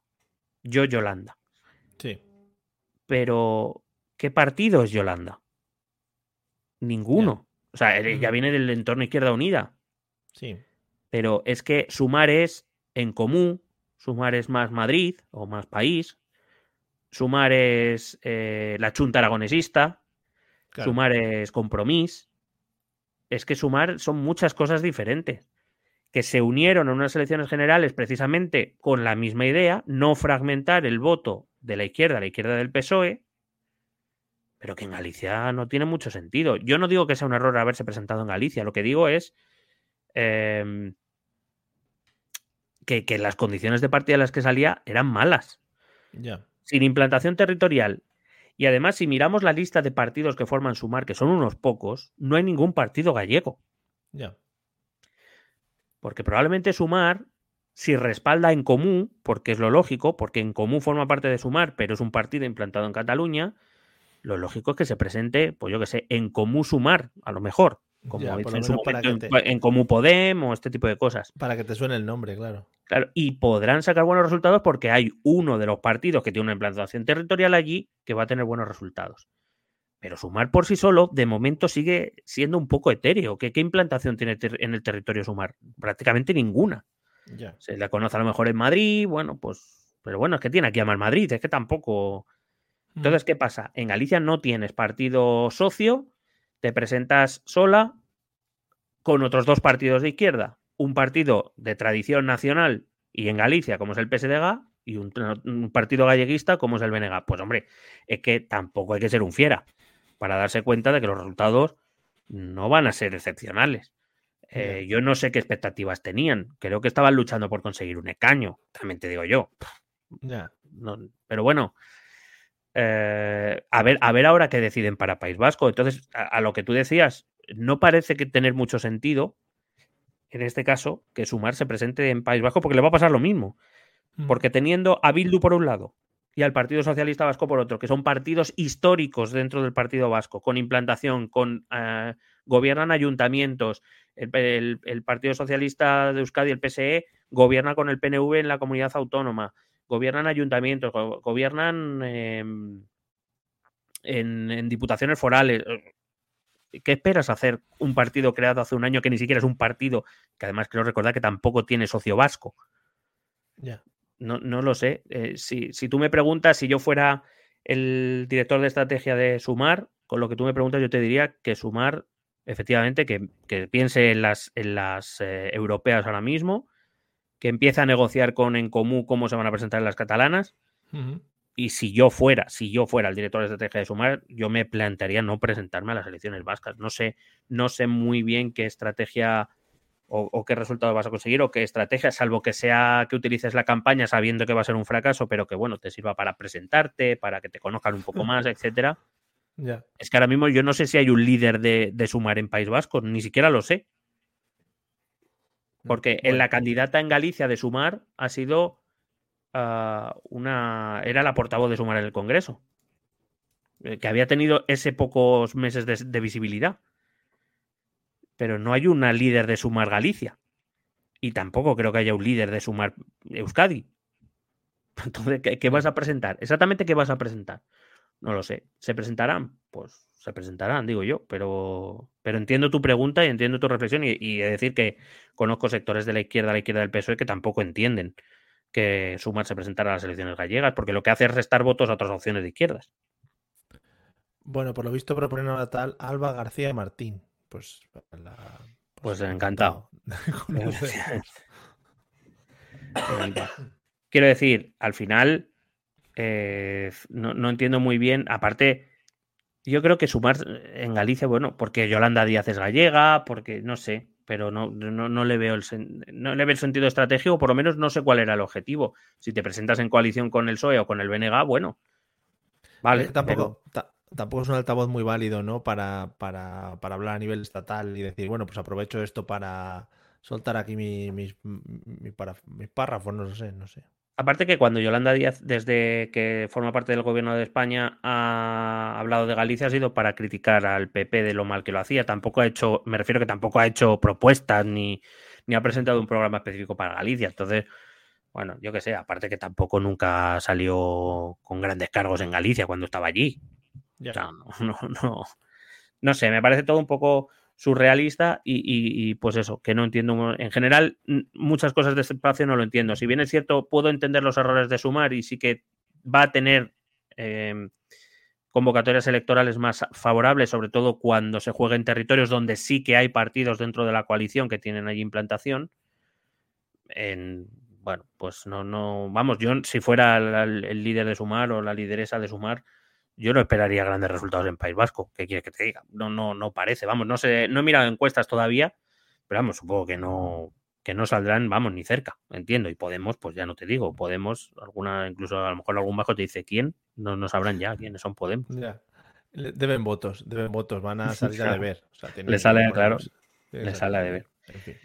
Yo, Yolanda. Sí. Pero, ¿qué partido es Yolanda? Ninguno. O sea, ya viene del entorno Izquierda Unida. Sí. Pero es que Sumar es en común, Sumar es más Madrid o más país, Sumar es eh, la chunta aragonesista, Sumar es compromiso. Es que Sumar son muchas cosas diferentes que se unieron en unas elecciones generales precisamente con la misma idea, no fragmentar el voto de la izquierda a la izquierda del PSOE, pero que en Galicia no tiene mucho sentido. Yo no digo que sea un error haberse presentado en Galicia, lo que digo es em, que, las condiciones de partida en las que salía eran malas. Sin implantación territorial. Y además, si miramos la lista de partidos que forman Sumar, que son unos pocos, no hay ningún partido gallego. Ya. Porque probablemente Sumar, si respalda en común, porque es lo lógico, porque en común forma parte de Sumar, pero es un partido implantado en Cataluña, lo lógico es que se presente, pues yo que sé, en común Sumar, a lo mejor. Como en, su en común Podemos, este tipo de cosas. Para que te suene el nombre, claro. Claro, y podrán sacar buenos resultados porque hay uno de los partidos que tiene una implantación territorial allí que va a tener buenos resultados. Pero sumar por sí solo, de momento, sigue siendo un poco etéreo. ¿Qué, qué implantación tiene en el territorio sumar? Prácticamente ninguna. Se la conoce a lo mejor en Madrid, bueno, pues. Pero bueno, es que tiene aquí a mal Madrid, es que tampoco. Mm. Entonces, ¿qué pasa? En Galicia no tienes partido socio, te presentas sola con otros dos partidos de izquierda. Un partido de tradición nacional y en Galicia, como es el PSDG, y un, un partido galleguista como es el BNG. Pues hombre, es que tampoco hay que ser un fiera para darse cuenta de que los resultados no van a ser excepcionales. Eh, yo no sé qué expectativas tenían. Creo que estaban luchando por conseguir un escaño, también te digo yo. pero bueno, eh, a, ver, a ver ahora qué deciden para País Vasco. Entonces, a, lo que tú decías, no parece que tener mucho sentido, en este caso, que Sumar se presente en País Vasco, porque le va a pasar lo mismo. Mm. Porque teniendo a Bildu por un lado y al Partido Socialista Vasco por otro, que son partidos históricos dentro del Partido Vasco, con implantación, con eh, gobiernan ayuntamientos. El, Partido Socialista de Euskadi, el PSE, gobierna con el PNV en la comunidad autónoma, gobiernan ayuntamientos, gobiernan em, en, diputaciones forales. ¿Qué esperas hacer un partido creado hace un año que ni siquiera es un partido, que además quiero recordar que tampoco tiene socio vasco? Ya. No, no lo sé. Eh, si, tú me preguntas si yo fuera el director de estrategia de Sumar, con lo que tú me preguntas, yo te diría que Sumar, efectivamente, que, piense en las, en las eh, europeas ahora mismo, que empiece a negociar con En Comú cómo se van a presentar en las catalanas. Y si yo fuera, si yo fuera el director de estrategia de Sumar, yo me plantearía no presentarme a las elecciones vascas. No sé, no sé muy bien qué estrategia o, qué resultado vas a conseguir o qué estrategia, salvo que sea que utilices la campaña sabiendo que va a ser un fracaso, pero que bueno, te sirva para presentarte, para que te conozcan un poco más, etcétera. Es que ahora mismo yo no sé si hay un líder de, Sumar en País Vasco, ni siquiera lo sé. Porque en la candidata en Galicia de Sumar ha sido ah, una. Era la portavoz de Sumar en el Congreso. Eh, que había tenido ese pocos meses de visibilidad pero no hay una líder de Sumar Galicia. Y tampoco creo que haya un líder de Sumar Euskadi. Entonces, ¿qué, vas a presentar? Exactamente qué vas a presentar. No lo sé. ¿Se presentarán? Pues se presentarán, digo yo, pero, pero entiendo tu pregunta y entiendo tu reflexión y, y decir que conozco sectores de la izquierda, a la izquierda del PSOE que tampoco entienden que Sumar se presentara a las elecciones gallegas, porque lo que hace es restar votos a otras opciones de izquierdas. Bueno, por lo visto proponen a tal Alba García Martín. Pues, pues, encantado. Quiero decir, al final, eh, no, no, entiendo muy bien. Aparte, yo creo que sumar en Galicia, bueno, porque Yolanda Díaz es gallega, porque no sé, pero no, no, le veo el no le veo el sentido estratégico, por lo menos no sé cuál era el objetivo. Si te presentas en coalición con el PSOE o con el BNG, bueno. Vale. tampoco, tampoco es un altavoz muy válido, ¿no? Para, para, para, hablar a nivel estatal y decir, bueno, pues aprovecho esto para soltar aquí mis, mis, mis párrafos, no sé, no sé. Aparte que cuando Yolanda Díaz, desde que forma parte del gobierno de España, ha hablado de Galicia, ha sido para criticar al PP de lo mal que lo hacía. Tampoco ha hecho, me refiero que tampoco ha hecho propuestas ni, ni ha presentado un programa específico para Galicia. Entonces, bueno, yo qué sé, aparte que tampoco nunca salió con grandes cargos en Galicia cuando estaba allí. O sea, no, no, no sé, me parece todo un poco surrealista y, pues eso, que no entiendo. En general, muchas cosas de este espacio no lo entiendo. Si bien es cierto, puedo entender los errores de sumar y sí que va a tener em, convocatorias electorales más favorables, sobre todo cuando se juegue en territorios donde sí que hay partidos dentro de la coalición que tienen allí implantación. En, bueno, pues no, no, vamos, yo si fuera el líder de Sumar o la lideresa de Sumar, yo no esperaría grandes resultados en País Vasco. ¿Qué quiere que te diga? No, no, no parece. Vamos, no sé, no he mirado encuestas todavía, pero vamos, supongo que no, que no saldrán, vamos, ni cerca, entiendo. Y Podemos, pues ya no te digo, Podemos, alguna, incluso a lo mejor algún bajo te dice quién, no, no sabrán ya quiénes son Podemos. Ya. Deben votos, deben votos, van a salir a deber. le sale, claro, le sale a deber. En fin.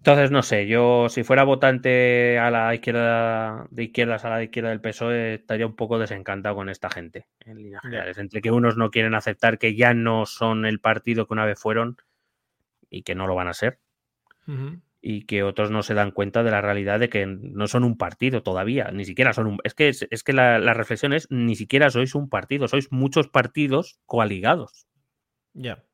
Entonces, no sé, yo si fuera votante a la izquierda, de izquierdas a la izquierda del PSOE, estaría un poco desencantado con esta gente, en líneas generales. Entre que unos no quieren aceptar que ya no son el partido que una vez fueron y que no lo van a ser, y que otros no se dan cuenta de la realidad de que no son un partido todavía, ni siquiera son un... Es que, es, que la, la, reflexión es, ni siquiera sois un partido, sois muchos partidos coaligados. Ya.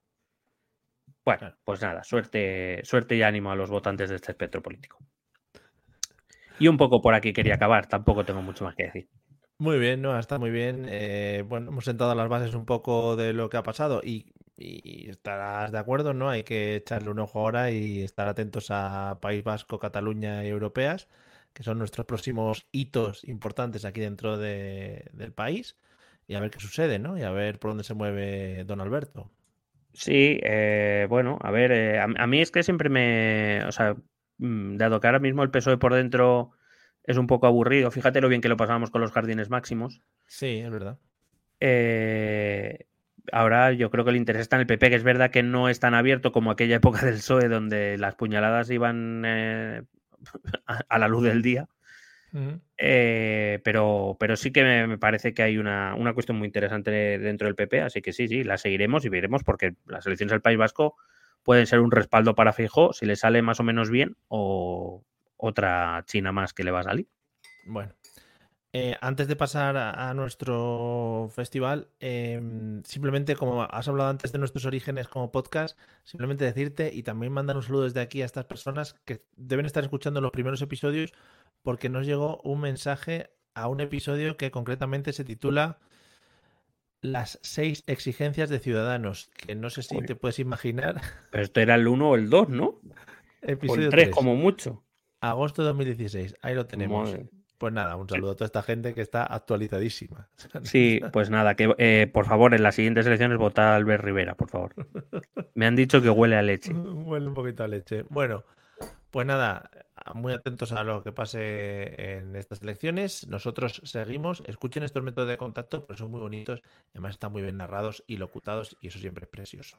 Bueno, pues nada, suerte, suerte y ánimo a los votantes de este espectro político. Y un poco por aquí quería acabar, tampoco tengo mucho más que decir. Muy bien, no, está muy bien. Eh, bueno, hemos sentado las bases un poco de lo que ha pasado y, estarás de acuerdo, ¿no? Hay que echarle un ojo ahora y estar atentos a País Vasco, Cataluña y Europeas, que son nuestros próximos hitos importantes aquí dentro del país, y a ver qué sucede, ¿no? Y a ver por dónde se mueve don Alberto. Sí, eh, bueno, a ver, eh, a, mí es que siempre me, o sea, mm, dado que ahora mismo el PSOE por dentro es un poco aburrido, fíjate lo bien que lo pasábamos con los jardines máximos. Sí, es verdad. Eh, ahora yo creo que el interés está en el PP, que es verdad que no es tan abierto como aquella época del PSOE donde las puñaladas iban a la luz del día. Eh, pero, pero sí que me, parece que hay una, cuestión muy interesante dentro del PP, así que sí, sí, la seguiremos y veremos porque las elecciones del País Vasco pueden ser un respaldo para Fijo si le sale más o menos bien o otra China más que le va a salir. Bueno, eh, antes de pasar a, nuestro festival, em, simplemente como has hablado antes de nuestros orígenes como podcast, simplemente decirte y también mandar un saludo desde aquí a estas personas que deben estar escuchando los primeros episodios porque nos llegó un mensaje a un episodio que concretamente se titula Las seis exigencias de Ciudadanos, que no sé si te puedes imaginar. Pero esto era el 1 o el 2, ¿no? Episodio 3, como mucho. Agosto de 2016, ahí lo tenemos. Pues nada, un saludo a toda esta gente que está actualizadísima. Sí, pues nada, que eh, por favor en las siguientes elecciones vota a Albert Rivera, por favor. Me han dicho que huele a leche. Huele un poquito a leche. Bueno, pues nada, muy atentos a lo que pase en estas elecciones. Nosotros seguimos. Escuchen estos métodos de contacto, porque son muy bonitos. Además, están muy bien narrados y locutados, y eso siempre es precioso.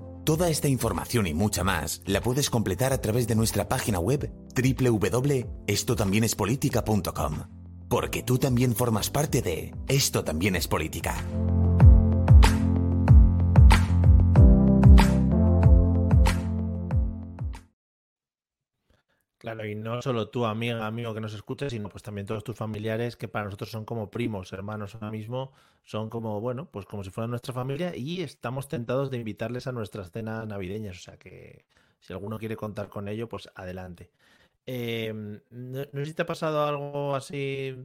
Toda esta información y mucha más la puedes completar a través de nuestra página web www.estotambiénespolitica.com. Porque tú también formas parte de Esto también es política. Claro, y no solo tú, amiga, amigo que nos escuches, sino pues también todos tus familiares que para nosotros son como primos, hermanos ahora mismo, son como, bueno, pues como si fueran nuestra familia y estamos tentados de invitarles a nuestras cenas navideñas. O sea que si alguno quiere contar con ello, pues adelante. Em, no, no sé si te ha pasado algo así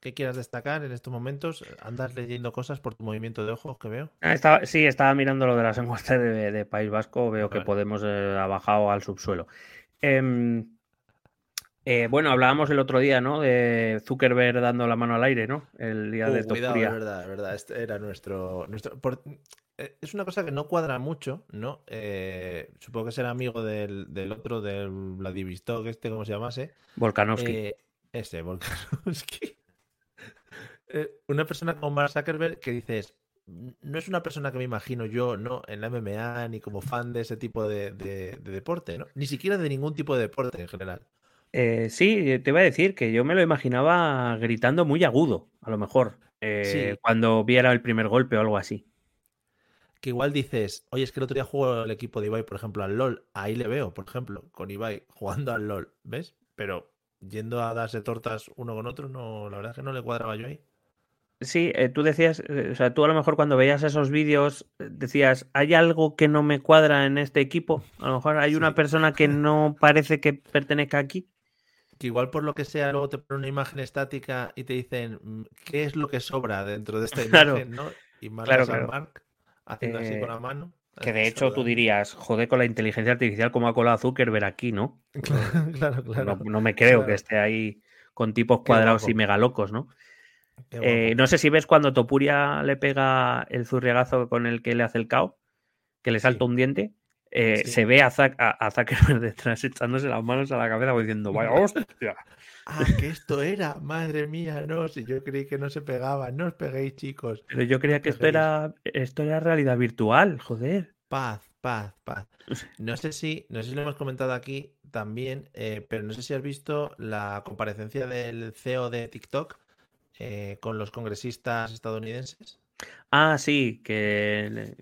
que quieras destacar en estos momentos. ¿Andas leyendo cosas por tu movimiento de ojos que veo? Ah, estaba- sí, estaba mirando lo de las encuestas de, de País Vasco. Veo que. Podemos eh, ha bajado al subsuelo. Em, eh, bueno, hablábamos el otro día, ¿no? De Zuckerberg dando la mano al aire, ¿no? El día de Uh, cuidado, Topuria. es verdad, es verdad. Este era nuestro. nuestro por- eh, es una cosa que no cuadra mucho, ¿no? Eh, supongo que será amigo del, del otro, del Vladivostok, este, como se llamase. Volkanovski. Ese, Volkanovski. Una persona como Mark Zuckerberg que dices, "N- no es una persona que me imagino yo, ¿no? En la MMA, ni como fan de ese tipo de, de- de deporte, ¿no? Ni siquiera de ningún tipo de deporte en general. Eh, sí, te iba a decir que yo me lo imaginaba gritando muy agudo, a lo mejor, eh, Sí. cuando viera el primer golpe o algo así. Que igual dices, oye, es que el otro día jugó el equipo de Ibai, por ejemplo, al LOL. Ahí le veo, por ejemplo, con Ibai jugando al LOL, ¿ves? Pero yendo a darse tortas uno con otro, no, la verdad es que no le cuadraba yo ahí. Sí, eh, tú decías, eh, o sea, tú a lo mejor cuando veías esos vídeos eh, decías, ¿hay algo que no me cuadra en este equipo? A lo mejor hay una persona que no parece que pertenezca aquí. Que igual por lo que sea, luego te ponen una imagen estática y te dicen mm, qué es lo que sobra dentro de esta Claro. imagen, ¿no? Y Claro, claro. Mark haciendo así Eh, con la mano. Que de hecho tú dirías, joder, con la inteligencia artificial, ¿cómo ha colado Zuckerberg aquí, no? claro, claro. No, no me creo que claro. esté ahí con tipos cuadrados y megalocos, ¿no? Eh, no sé si ves cuando Topuria le pega el zurriagazo con el que le hace el cao, que le salta Sí. un diente. Eh, Sí. Se ve a, Zac- a, a Zuckerberg detrás echándose las manos a la cabeza diciendo, vaya hostia. Ah, que esto era, madre mía, no, si yo creí que no se pegaba, no os peguéis, chicos. Pero yo creía que esto era, esto era realidad virtual, joder. Paz, paz, paz. No sé si, no sé si lo hemos comentado aquí también, eh, pero no sé si has visto la comparecencia del CEO de TikTok eh, con los congresistas estadounidenses. Ah, sí, que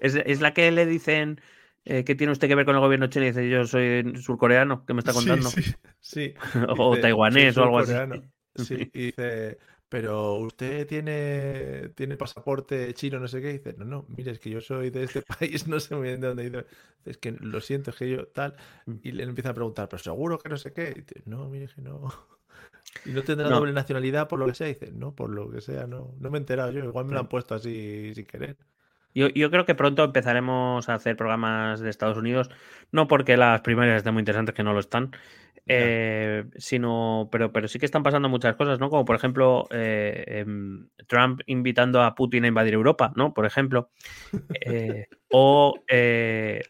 es, es la que le dicen eh, que tiene usted que ver con el gobierno chino y dice yo soy surcoreano, ¿qué me está contando? Sí, sí, sí. o Dice, taiwanés "Soy o algo así. surcoreano". Sí, y dice, pero usted tiene, tiene pasaporte chino, no sé qué. Y dice, no, no, mire, es que yo soy de este país, no sé muy bien de dónde. Dice, es que lo siento, es que yo tal. Mm. Y le empieza a preguntar, pero seguro que no sé qué. Y dice, no, mire que no. Y no tendrá No. doble nacionalidad por lo que sea. Y dice, no, por lo que sea, no. No me he enterado yo. Igual me lo han puesto así sin querer. Yo, yo creo que pronto empezaremos a hacer programas de Estados Unidos, no porque las primarias estén muy interesantes, que no lo están, eh, sino, pero, pero sí que están pasando muchas cosas, ¿no? Como por ejemplo eh, em, Trump invitando a Putin a invadir Europa, ¿no? Por ejemplo. Eh, o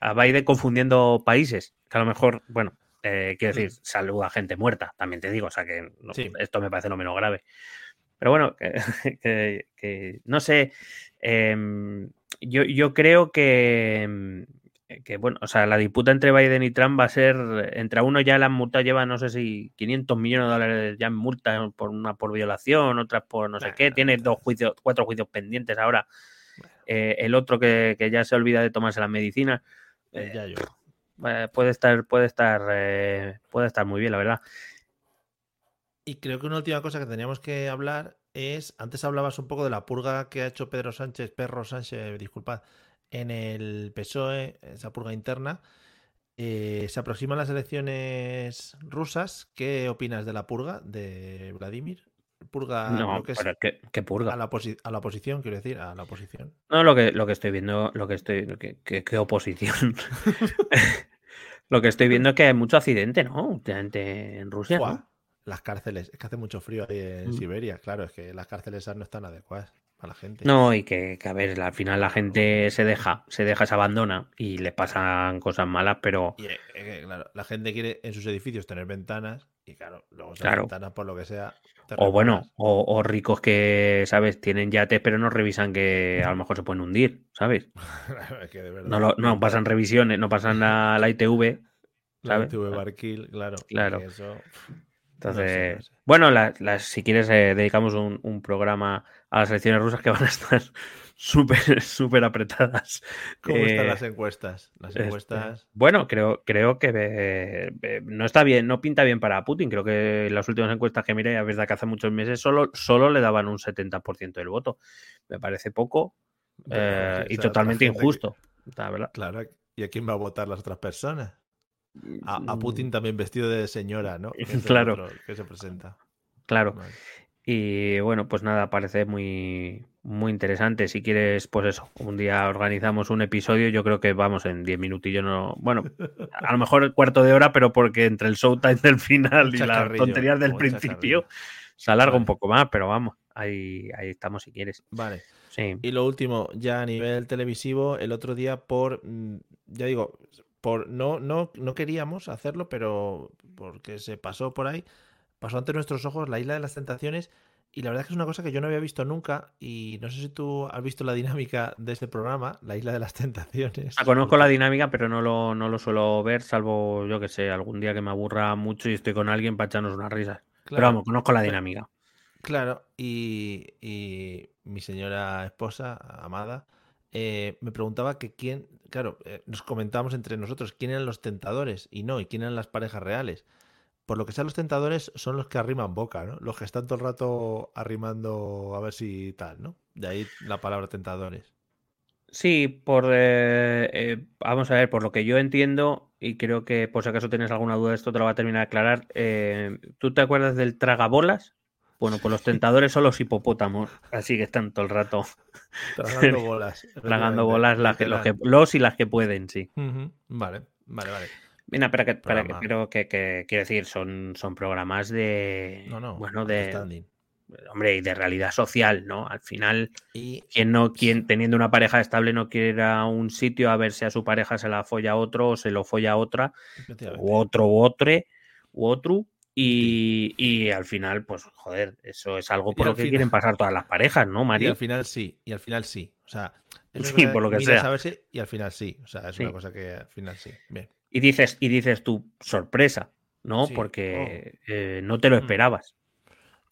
a Biden confundiendo países, que a lo mejor, bueno, eh, quiero decir, saluda a gente muerta, también te digo, o sea que no- Sí. esto me parece lo menos grave. Pero bueno, que, que- que no sé, em, yo, yo creo que, em, que, bueno, o sea, la disputa entre Biden y Trump va a ser, entre uno ya la multa lleva, no sé si 500 millones de dólares ya en multa por una por violación, otras por no sé qué, tiene dos juicios, cuatro juicios pendientes ahora. Eh, el otro que, que ya se olvida de tomarse la medicina. El Eh, Yayo. eh, puede estar, puede estar, eh, puede estar muy bien, la verdad. Y creo que una última cosa que teníamos que hablar es, antes hablabas un poco de la purga que ha hecho Pedro Sánchez, Perro Sánchez, disculpad, en el PSOE, esa purga interna. Eh, se aproximan las elecciones rusas. ¿Qué opinas de la purga de Vladimir? Purga no, que es qué, qué purga. a la, posi- a la oposición, quiero decir, a la oposición. No, lo que, lo que estoy viendo, lo que estoy, lo que, que- qué oposición. lo que estoy viendo es que hay mucho accidente, ¿no? En Rusia, ¿no? Las cárceles, es que hace mucho frío ahí en Mm. Siberia, claro, es que las cárceles esas no están adecuadas a la gente. No, y que, que, a ver, al final la gente se deja, se deja, se abandona y le pasan cosas malas, pero Y eh, claro, la gente quiere en sus edificios tener ventanas y claro, luego esas Claro. ventanas por lo que sea. O bueno, o, o ricos que, ¿sabes? Tienen yates, pero no revisan que a lo mejor se pueden hundir, ¿sabes? Es que de verdad. No, lo- no pasan revisiones, no pasan la, la ITV, La ¿sabes? ITV Barquil, claro. Claro. eso- Entonces, no sé. bueno, la- las- si quieres, eh, dedicamos un, un programa a las elecciones rusas que van a estar súper, súper apretadas. ¿Cómo están Eh, las encuestas? Las este, encuestas. bueno, creo, creo que eh, no está bien, no pinta bien para Putin. Creo que las últimas encuestas que miré, a verdad que hace muchos meses, solo, solo le daban un 70% del voto. Me parece poco y totalmente que- injusto. La verdad. Claro, ¿y a quién va a votar las otras personas? A, a Mm, Putin también vestido de señora, ¿no? Que Claro. otro que se presenta. Claro. Vale. Y bueno, pues nada, parece muy, muy interesante. Si quieres, pues eso, un día organizamos un episodio. Yo creo que vamos en 10 minutillos, no. Bueno, a lo mejor el cuarto de hora, pero porque entre el showtime del final y las tonterías del principio se alarga un poco más, pero vamos, ahí, ahí estamos si quieres. Vale. Sí. Y lo último, ya a nivel televisivo, el otro día por, mm, ya digo, por no, no, no queríamos hacerlo, pero porque se pasó por ahí, pasó ante nuestros ojos la Isla de las Tentaciones y la verdad es que es una cosa que yo no había visto nunca y no sé si tú has visto la dinámica de este programa, la Isla de las Tentaciones. Ah, conozco la dinámica, pero no lo, no lo suelo ver, salvo, yo que sé, algún día que me aburra mucho y estoy con alguien para echarnos unas risas. Pero Claro, vamos, conozco la Pero- dinámica. Claro, y, y mi señora esposa, amada, eh, me preguntaba que quién, claro, eh, nos comentábamos entre nosotros quién eran los tentadores y no, y quién eran las parejas reales. Por lo que sean los tentadores son los que arriman boca, ¿no? Los que están todo el rato arrimando a ver si tal, ¿no? De ahí la palabra tentadores. Sí, por eh, eh, vamos a ver, por lo que yo entiendo, y creo que por si acaso tienes alguna duda, esto te lo va a terminar de aclarar. ¿tú te acuerdas del tragabolas? Bueno, pues los tentadores son los hipopótamos, así que están todo el rato Tragando bolas. tragando bolas las que- los, que, los y las que pueden, sí. Vale, vale, vale. Mira, pero que, para que- pero que, que- quiero decir, son, son programas de No, no. bueno, de standing. hombre, y de realidad social, ¿no? Al final, Y quien no, quien teniendo una pareja estable no quiere ir a un sitio a ver si a su pareja se la folla otro o se lo folla otra, u otro u otro, u otro. Y, y al final, pues joder, eso es algo por Y lo que final- quieren pasar todas las parejas, ¿no, Y Mario? al final sí, y al final sí. O sea, es Sí, por lo que sea. a ver si- y al final sí. O sea, es Sí. una cosa que al final sí. Bien. Y dices, y dices tú, sorpresa, ¿no? Sí, Porque eh, no te lo Mm. esperabas.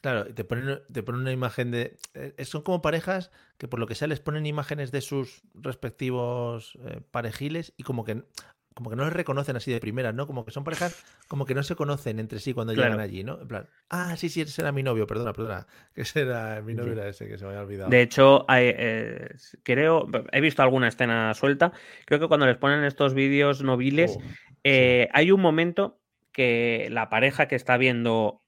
Claro, y te ponen, te ponen una imagen de. eh, son como parejas que por lo que sea les ponen imágenes de sus respectivos eh, parejiles y como que, como que no les reconocen así de primera, ¿no? Como que son parejas como que no se conocen entre sí cuando Claro. llegan allí, ¿no? En plan, ah, sí, sí, ese era mi novio, perdona, perdona. Que ese era mi novio, Sí. era ese, que se me había olvidado. De hecho, hay, eh, creo, he visto alguna escena suelta. Creo que cuando les ponen estos vídeos noviles, Oh, eh, hay un momento que la pareja que está viendo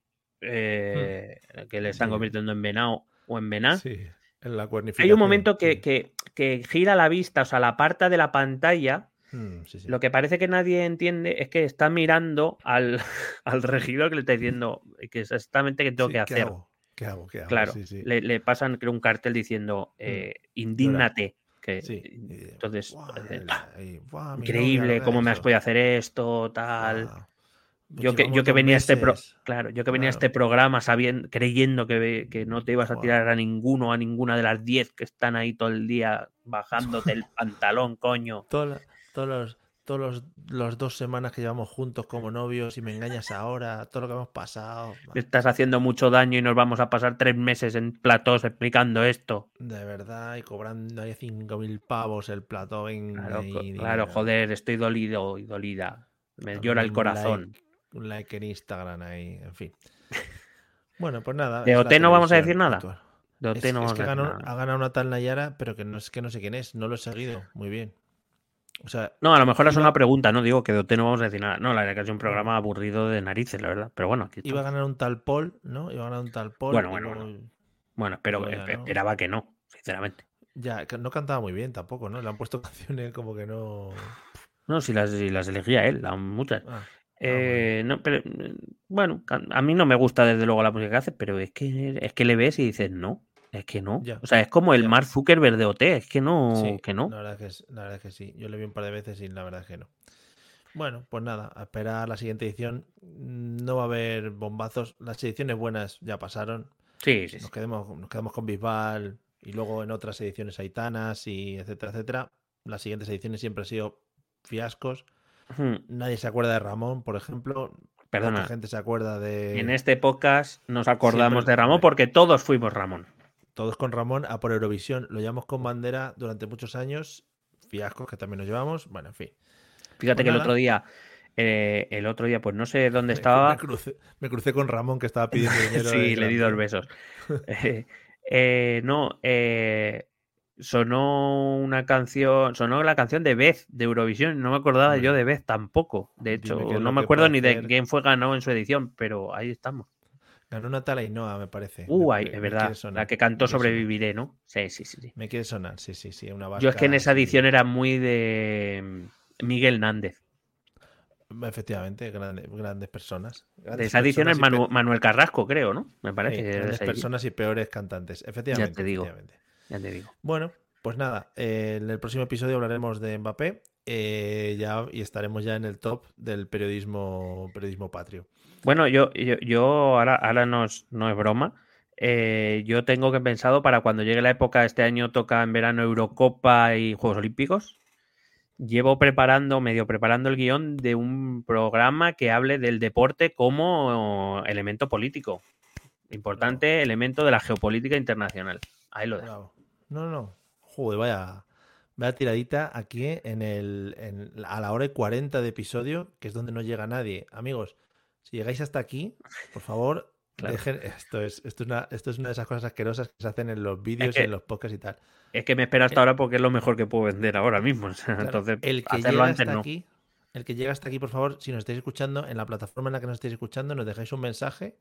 eh, que le están Sí. convirtiendo en venado o en vená, sí, en la cuernificación. hay un momento que, que- que gira la vista, o sea, la aparta de la pantalla. Mm, sí, sí. Lo que parece que nadie entiende es que está mirando al, al regidor que le está diciendo que exactamente qué tengo Sí, que hacer. hago? ¿Qué hago? ¿Qué hago? Claro. Le, le pasan creo, un cartel diciendo eh, indígnate. Que. Entonces, eh, increíble cómo me has podido hacer esto, tal. Ah, Yo que, yo que venía a este pro- meses. claro, yo que venía Claro. este programa sabiendo, creyendo que, que no te ibas a tirar a ninguno, a ninguna de las 10 que están ahí todo el día bajándote el pantalón, coño. Todos los, todos los, los dos semanas que llevamos juntos como novios y me engañas ahora, todo lo que hemos pasado. Estás haciendo mucho daño y nos vamos a pasar tres meses en platós explicando esto. De verdad, y cobrando ahí 5.000 pavos el plato. venga, Claro, y claro, joder, estoy dolido y dolida. Me llora el un corazón. like, un like en Instagram ahí, en fin. Bueno, pues nada. De OT no vamos a decir nada. actual. De OT Es, no es vamos que a decir ganó- nada. ha ganado una tal Nayara, pero que no es que no sé quién es, no lo he seguido. Muy bien. O sea, No, a lo mejor es una pregunta, no digo que de OT no vamos a decir nada. No, la verdad que es un programa aburrido de narices, la verdad. Pero bueno, aquí iba a ganar un tal Paul, ¿no? Iba a ganar un tal Paul. Bueno, bueno, luego- Bueno, pero esperaba que no, sinceramente. Ya, que no cantaba muy bien tampoco, ¿no? Le han puesto canciones como que no. No, si las, si las elegía él, la- muchas. Ah, Eh, no, pero eh, bueno, a mí no me gusta desde luego la música que hace, pero es que es que le ves y dices no, es que no. Ya, O sea, es como el ya. Mark Zuckerberg de OT, es que no, sí, que no. La verdad que, es- la verdad que sí. Yo le vi un par de veces y la verdad es que no. Bueno, pues nada, a esperar la siguiente edición. No va a haber bombazos. Las ediciones buenas ya pasaron. Sí, sí. Nos quedemos, nos quedamos con Bisbal y luego en otras ediciones Aitanas y etcétera, etcétera. Las siguientes ediciones siempre han sido fiascos. Nadie se acuerda de Ramón, por ejemplo. Perdona, Poca gente se acuerda de. en este podcast nos acordamos Siempre- de Ramón porque todos fuimos Ramón. Todos con Ramón a por Eurovisión. Lo llevamos con bandera durante muchos años. Fiascos que también nos llevamos. Bueno, en fin. Fíjate Pues que el otro día, eh, el otro día, pues no sé dónde estaba. Me crucé, me crucé con Ramón que estaba pidiendo dinero. Sí, le di dos besos. Eh, eh, no, eh, sonó una canción, sonó la canción de Beth de Eurovisión. No me acordaba yo de Beth tampoco. De hecho, no me acuerdo ni de quién fue ganó en su edición, pero ahí estamos. Ganó una tal Ainhoa, me parece. Uh, Me- es verdad. La que cantó. Sobreviviré, ¿no? Sí, sí, sí. sí. Me quiere sonar, sí, sí, sí. Una Yo es que en esa sí. edición era muy de mm, Miguel Nández. Efectivamente, grandes, grandes personas. De Grandes esa edición es Manu- Manuel Carrasco, creo, ¿no? Me sí, parece que de grandes personas y peores cantantes. Efectivamente. te digo. efectivamente. Ya te digo. Bueno, pues nada, eh, en el próximo episodio hablaremos de Mbappé eh, ya, y estaremos ya en el top del periodismo, periodismo patrio. Bueno, yo, yo, yo ahora, ahora no, es, no es broma. eh, yo tengo que pensado para cuando llegue la época, este año toca en verano Eurocopa y Juegos Olímpicos. Llevo preparando, medio preparando el guion de un programa que hable del deporte como elemento político. Importante elemento de la geopolítica internacional. Ahí lo dejo. No, no. Joder, vaya, vaya tiradita aquí en el, en- a la hora y 40 de episodio, que es donde no llega nadie. Amigos, si llegáis hasta aquí, por favor, Claro. dejen. Esto es, esto, es una, esto es una de esas cosas asquerosas que se hacen en los vídeos que- en los podcasts y tal. Es que me espero hasta ahora porque es lo mejor que puedo vender ahora mismo. o sea, Claro, Entonces, el que hacerlo llega antes no. aquí, el que llega hasta aquí, por favor, si nos estáis escuchando, en la plataforma en la que nos estáis escuchando, nos dejáis un mensaje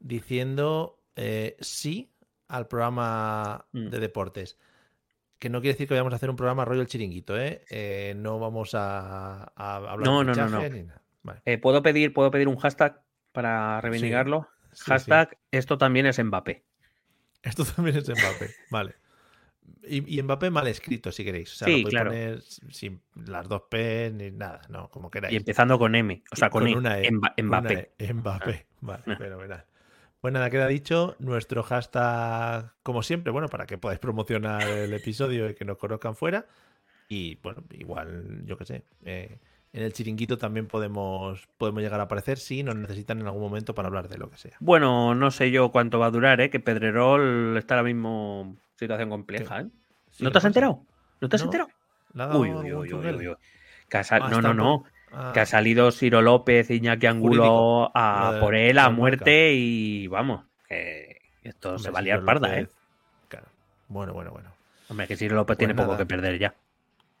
diciendo eh, sí al programa Mm. de deportes. Que no quiere decir que vayamos a hacer un programa rollo el chiringuito, ¿eh? Eh, no vamos a, a hablar No, de no, no, no. ni nada. Vale. Eh, ¿puedo, pedir, ¿Puedo pedir un hashtag para reivindicarlo? Sí, sí. hashtag esto también es Mbappé. Esto también es Mbappé, vale. Y, y Mbappé mal escrito, si queréis. O sea, Sí, lo podéis claro. poner sin las dos P ni nada, no, como queráis. Y empezando con M, o sea, con, Con E, una E, Mba- Una Mbappé. E, Mbappé. Vale, fenomenal. Pues nada, queda dicho. Nuestro hashtag, como siempre, bueno, para que podáis promocionar el episodio y que nos conozcan fuera. Y bueno, igual, yo qué sé. eh, en el chiringuito también podemos, podemos llegar a aparecer si nos necesitan en algún momento para hablar de lo que sea. Bueno, no sé yo cuánto va a durar, ¿eh? Que Pedrerol está ahora mismo situación compleja, ¿eh? Sí, ¿No ¿qué te has pasa? enterado? ¿No te has No. enterado? ¿Le ha dado Uy, uy, uy, uy, uy, sal- Ah, no, no, no. poco- ah, Que ha salido Ciro López, Iñaki Angulo a de- por él a muerte y vamos, que esto hombre, se va a liar Ciro parda, ¿eh? Claro. Bueno, bueno, bueno. Hombre, que Ciro López Pues tiene poco nada. que perder ya.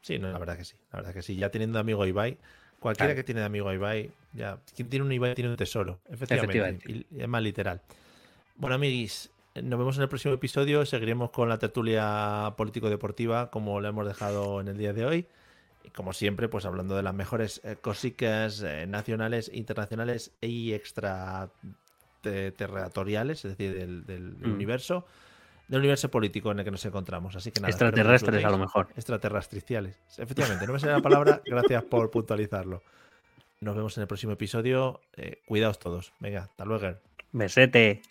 Sí, no, la verdad que sí. La verdad que sí. Ya teniendo amigo Ibai, cualquiera Claro. que tiene de amigo Ibai, ya. Quien tiene un Ibai tiene un tesoro. Efectivamente. Efectivamente. Y es más literal. Bueno, amiguis, nos vemos en el próximo episodio. Seguiremos con la tertulia político-deportiva, como lo hemos dejado en el día de hoy. Y como siempre, pues hablando de las mejores eh, cosicas eh, nacionales, internacionales y extraterritoriales, es decir, del, del Mm. universo, del universo político en el que nos encontramos. Así que nada. que Extraterrestres a lo mejor. extraterrestriales. Efectivamente, no me sale la palabra, gracias por puntualizarlo. Nos vemos en el próximo episodio. Eh, cuidaos todos. Venga, hasta luego. Besete.